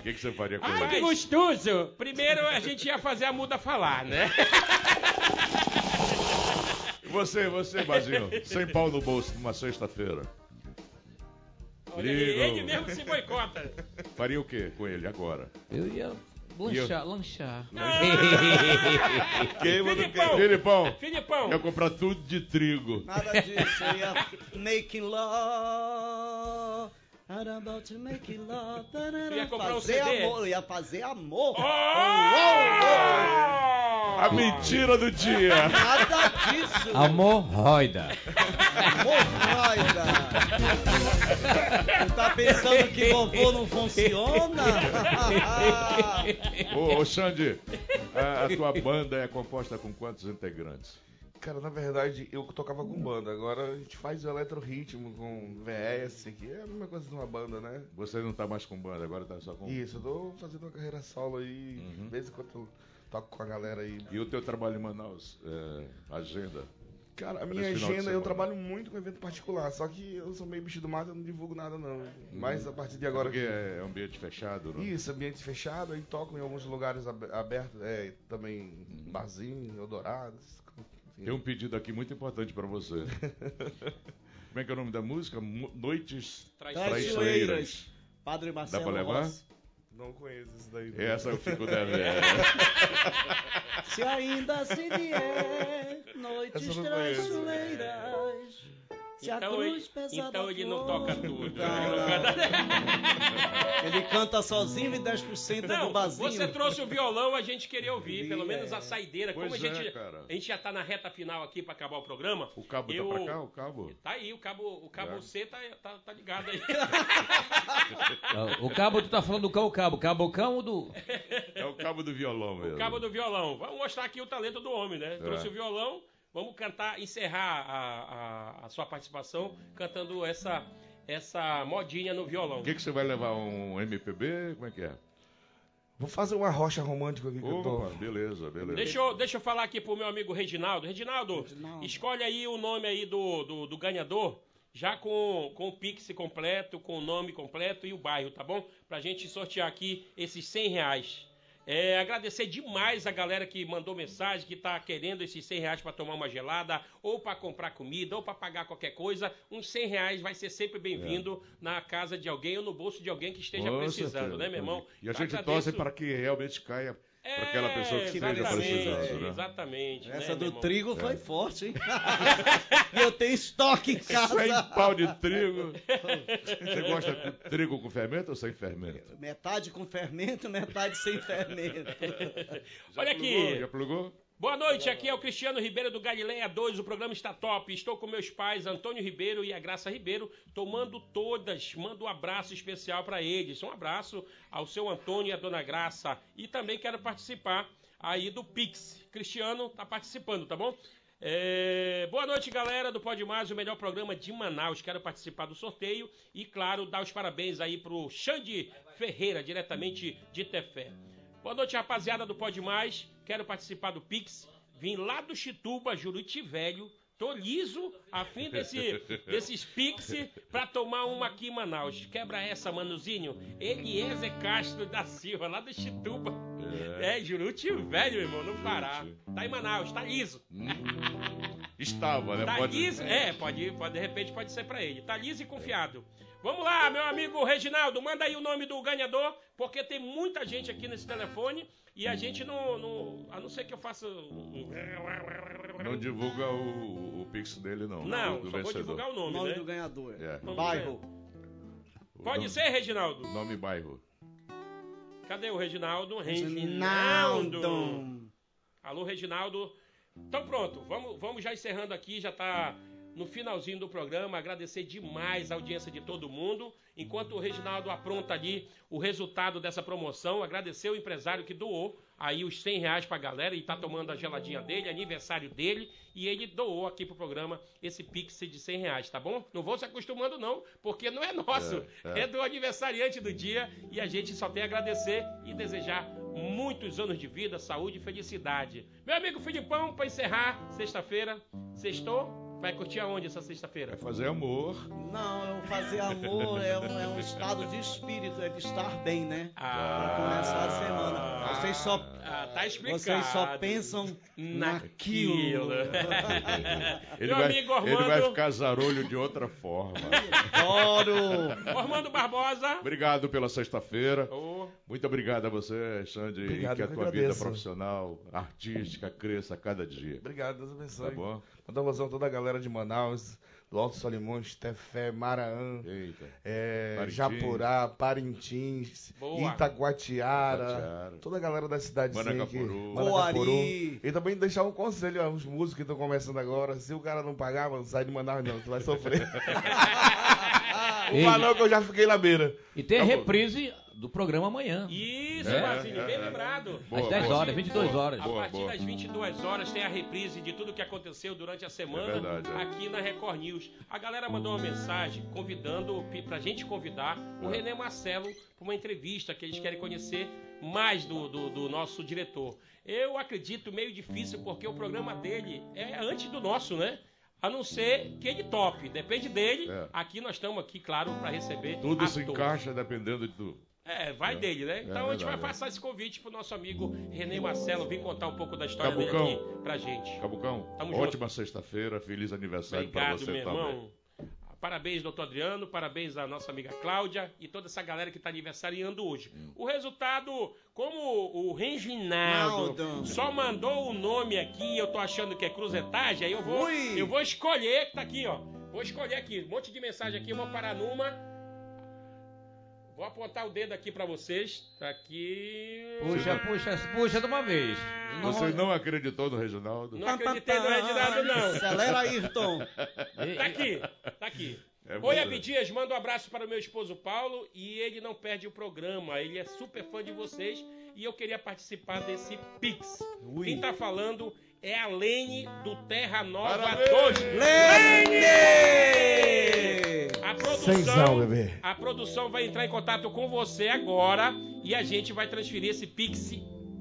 O que, que você faria com
Ai, que
ele?
gostoso! Primeiro a gente ia fazer a muda falar, né?
Você, você, Bazinho, <laughs> 100 pau no bolso numa sexta-feira.
Ele
ô.
mesmo se boicota.
Faria o que com ele agora?
Eu ia lanchar, lanchar. <laughs>
Queima do
Filipão,
Filipão,
Filipão,
ia comprar tudo de trigo.
Nada disso, eu ia making love. I'm about to make love.
Ia comprar um
fazer
CD?
amor, ia fazer amor.
Oh!
A mentira do dia. <laughs>
Nada disso.
Amorroida.
Hemorroida. Tu tá pensando que vovô não funciona?
Ô, ô Xande, a, a tua banda é composta com quantos integrantes?
Cara, na verdade, eu tocava com banda. Agora a gente faz o eletroritmo com VS, que é a mesma coisa de uma banda, né?
Você não tá mais com banda, agora tá só com.
Isso, eu tô fazendo uma carreira solo aí.
Uhum.
De vez em quando eu toco com a galera aí.
E o teu trabalho em Manaus? É, agenda?
Cara, a minha agenda, eu trabalho muito com evento particular. Só que eu sou meio bicho do mato, eu não divulgo nada não. Mas a partir de agora
Uhum. Porque é ambiente fechado, né?
Isso, ambiente fechado, aí toco em alguns lugares ab- abertos, é, também barzinho, Eldorados.
Tem um pedido aqui muito importante pra você. <laughs> Como é que é o nome da música? Mo- Noites
Traiçoeiras.
Traiçoeiras.
Padre Marcelo
Dá pra levar?
Rossi.
Não conheço isso daí.
Essa eu fico <laughs> devendo.
Se ainda se vier, noites
não conheço.
Se a
Então ele,
cruz pesada
então ele não toca tudo.
Não,
Ele não
não.
canta- <laughs>
Ele canta sozinho e 10% é do
Não,
barzinho.
você trouxe o violão, a gente queria ouvir, pelo menos a saideira. Como a
Pois é,
gente,
cara.
a gente já tá na reta final aqui pra acabar o programa.
O cabo
eu...
tá pra cá, o cabo?
Tá aí, o cabo, o cabo
É.
C tá, tá, tá ligado aí. <laughs>
O cabo, tu tá falando do cão cabo. Cabocão ou do.
É o cabo do violão mesmo.
o cabo do violão. Vamos mostrar aqui o talento do homem, né? Trouxe
É.
o violão. Vamos cantar, encerrar a, a, a sua participação cantando essa, essa modinha no violão.
O que, que você vai levar? Um MPB? Como é que é?
Vou fazer uma rocha romântica aqui que eu tô.
Opa, beleza, beleza.
Deixa eu, deixa eu falar aqui pro meu amigo Reginaldo. Reginaldo,
Reginaldo.
escolhe aí o nome aí do, do, do ganhador, já com, com o Pix completo, com o nome completo e o bairro, tá bom? Pra gente sortear aqui esses 100 reais. É, agradecer demais a galera que mandou mensagem, que tá querendo esses 100 reais pra tomar uma gelada, ou pra comprar comida, ou pra pagar qualquer coisa. Uns 100 reais vai ser sempre bem-vindo na casa de alguém ou no bolso de alguém que esteja
Com
precisando,
certeza.
né, meu irmão?
E a gente
Agradeço-
torce para que realmente caia para aquela pessoa que esteja
É, exatamente,
precisando, né?
Exatamente.
Essa
né,
do trigo foi forte, hein? <laughs> e eu tenho estoque em casa.
Sem pau de trigo. Você gosta com trigo com fermento ou sem fermento?
Metade com fermento, metade sem fermento. <laughs>
Olha
Plugou?
aqui.
Já plugou?
Boa noite, aqui é o Cristiano Ribeiro do Galileia 2, o programa está top. Estou com meus pais, Antônio Ribeiro e a Graça Ribeiro, tomando todas. Mando um abraço especial para eles. Um abraço ao seu Antônio e à dona Graça. E também quero participar aí do Pix. Cristiano tá participando, tá bom? É, Boa noite, galera do Pode Mais, o melhor programa de Manaus. Quero participar do sorteio e, claro, dar os parabéns aí pro Xande Ferreira, diretamente de Tefé. Boa noite, rapaziada do Pode Mais. Quero participar do Pix. Vim lá do Chituba, Juruti Velho. Tô liso a fim desse, <laughs> desses Pix pra tomar uma aqui em Manaus. Quebra essa, manuzinho. Eliezer Castro da Silva, lá do Chituba. É, Juruti Velho, meu irmão, no Pará. Tá em Manaus, tá liso.
Estava, né?
Tá
Pode-
liso? É, pode, pode, de repente pode ser pra ele. Tá liso e confiado. Vamos lá, meu amigo Reginaldo, manda aí o nome do ganhador, porque tem muita gente aqui nesse telefone e a gente não. não a não ser que eu faça.
Não divulga o, o pix dele, não.
Não,
do, do
só vou
vencedor.
divulgar o nome,
Nome
né?
do ganhador.
É.
Bairro.
Pode
Nome-
ser, Reginaldo?
Nome e bairro.
Cadê o Reginaldo?
Reginaldo.
Reginaldo. Alô, Reginaldo. Então pronto, vamos, vamos já encerrando aqui, já tá no finalzinho do programa. Agradecer demais a audiência de todo mundo. Enquanto o Reginaldo apronta ali o resultado dessa promoção, agradecer o empresário que doou aí os 100 reais pra galera e tá tomando a geladinha dele, aniversário dele, e ele doou aqui pro programa esse Pix de 100 reais, tá bom? Não vou se acostumando não, porque não é nosso,
É,
é
é.
do aniversariante do dia e a gente só tem a agradecer e desejar muitos anos de vida, saúde e felicidade. Meu amigo Filipão, para encerrar, sexta-feira, sextou? Vai curtir aonde essa sexta-feira?
Vai fazer amor.
Não, eu fazer amor é um, é um estado de espírito, é de estar bem, né? Pra começar a semana. Vocês só,
Ah, tá explicado.
vocês só pensam
naquilo.
naquilo.
Ele,
Meu
vai,
amigo
ele vai ficar zarolho de outra forma.
Adoro!
Ormando Barbosa.
Obrigado pela sexta-feira.
Ô,
Muito obrigado a você, Xande,
Obrigado,
e que a tua vida
agradeço.
profissional, artística, cresça a cada dia.
Obrigado, Deus abençoe.
Tá bom?
Um abração a toda a galera de Manaus, do Alto Solimões, Tefé, Maraã, é,
Parintins.
Japurá, Parintins,
Boa.
Itaguatiara,
Itaguatiara.
toda a galera da cidade
Manacapuru.
Coari.
E também deixar um conselho aos músicos que estão começando agora, se o cara não pagar, mano, sai de Manaus não, tu vai sofrer. <laughs> O não que eu já fiquei na beira.
E tem a
Tá bom.
reprise do programa amanhã.
Isso,
É,
Marcinho,
é,
bem
é.
lembrado.
Boa,
Às 10
boa.
horas, 22 horas.
A
Boa,
partir
boa.
das 22 horas tem a reprise de tudo que aconteceu durante a semana
É verdade, é.
aqui na Record News. A galera mandou uma mensagem convidando, pra gente convidar o
É.
René Marcelo para uma entrevista que eles querem conhecer mais do, do, do nosso diretor. Eu acredito meio difícil porque o programa dele é antes do nosso, né? A não ser que ele tope. Depende dele.
É.
Aqui nós estamos aqui, claro, para receber
Tudo se encaixa dependendo de tu.
É, vai
É.
dele, né?
É
Então a gente vai
verdade, é.
passar esse convite pro nosso amigo René Marcelo vir contar um pouco da história
Cabucão.
dele aqui pra gente.
Cabucão,
Tamo
ótima sexta-feira, feliz aniversário para
Obrigado,
você
meu
também.
irmão. Parabéns, doutor Adriano, parabéns à nossa amiga Cláudia e toda essa galera que está aniversariando hoje.
Hum.
O resultado, como o Reginaldo
Naldo.
só mandou o nome aqui eu tô achando que é cruzetagem, aí eu vou,
Ui.
eu vou escolher, tá aqui, ó. Vou escolher aqui, um monte de mensagem aqui, eu vou parar numa. Vou apontar o dedo aqui pra vocês. Tá aqui.
Puxa, puxa, puxa de uma vez. Não-
Você não acreditou no Reginaldo?
Não acreditei no Reginaldo, não.
Acelera, Ayrton.
Tá aqui, tá aqui.
É
Oi,
você.
Abdias, manda um abraço para o meu esposo Paulo e ele não perde o programa. Ele é super fã de vocês e eu queria participar desse Pix. Quem tá falando é a Lene do Terra Nova
Parabéns!
2.
Lene!
A produção,
bebê.
a produção vai entrar em contato com você agora e a gente vai transferir esse Pix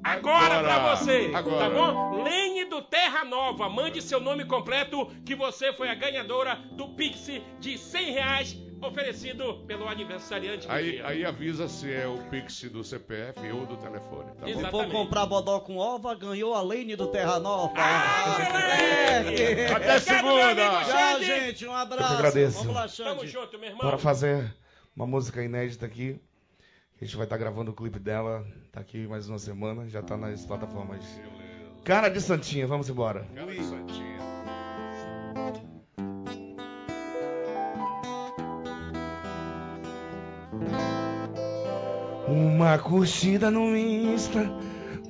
agora,
Agora!
pra você.
Agora!
Tá bom? Lene do Terra Nova, mande seu nome completo que você foi a ganhadora do Pix de 100 reais oferecido pelo aniversariante
Aí, aí avisa se é o Pix do CPF ou do telefone. Tá?
Se for comprar bodó com ova, ganhou a Lane do Terra Nova.
Ah, moleque!
Até segunda.
Tchau, gente. Um abraço.
Eu agradeço.
Vamos lá,
Tamo
Xande.
junto, meu irmão.
Bora fazer uma música inédita aqui. A gente vai estar gravando o clipe dela. Tá aqui mais uma semana. Já tá nas plataformas. Cara de Santinha, vamos embora.
Cara de Santinha.
Uma curtida no Insta,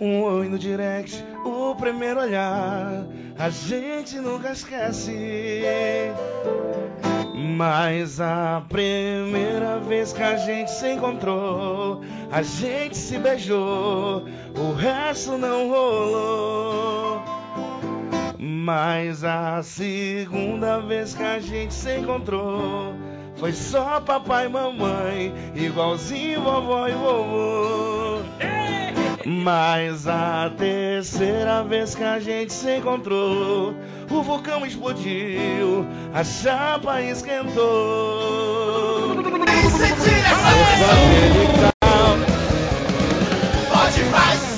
um oi no direct, o primeiro olhar, a gente nunca esquece. Mas a primeira vez que a gente se encontrou, a gente se beijou, o resto não rolou. Mas a segunda vez que a gente se encontrou foi só papai e mamãe, igualzinho vovó e vovô. Mas a terceira vez que a gente se encontrou, o vulcão explodiu, a chapa esquentou.
Pode mais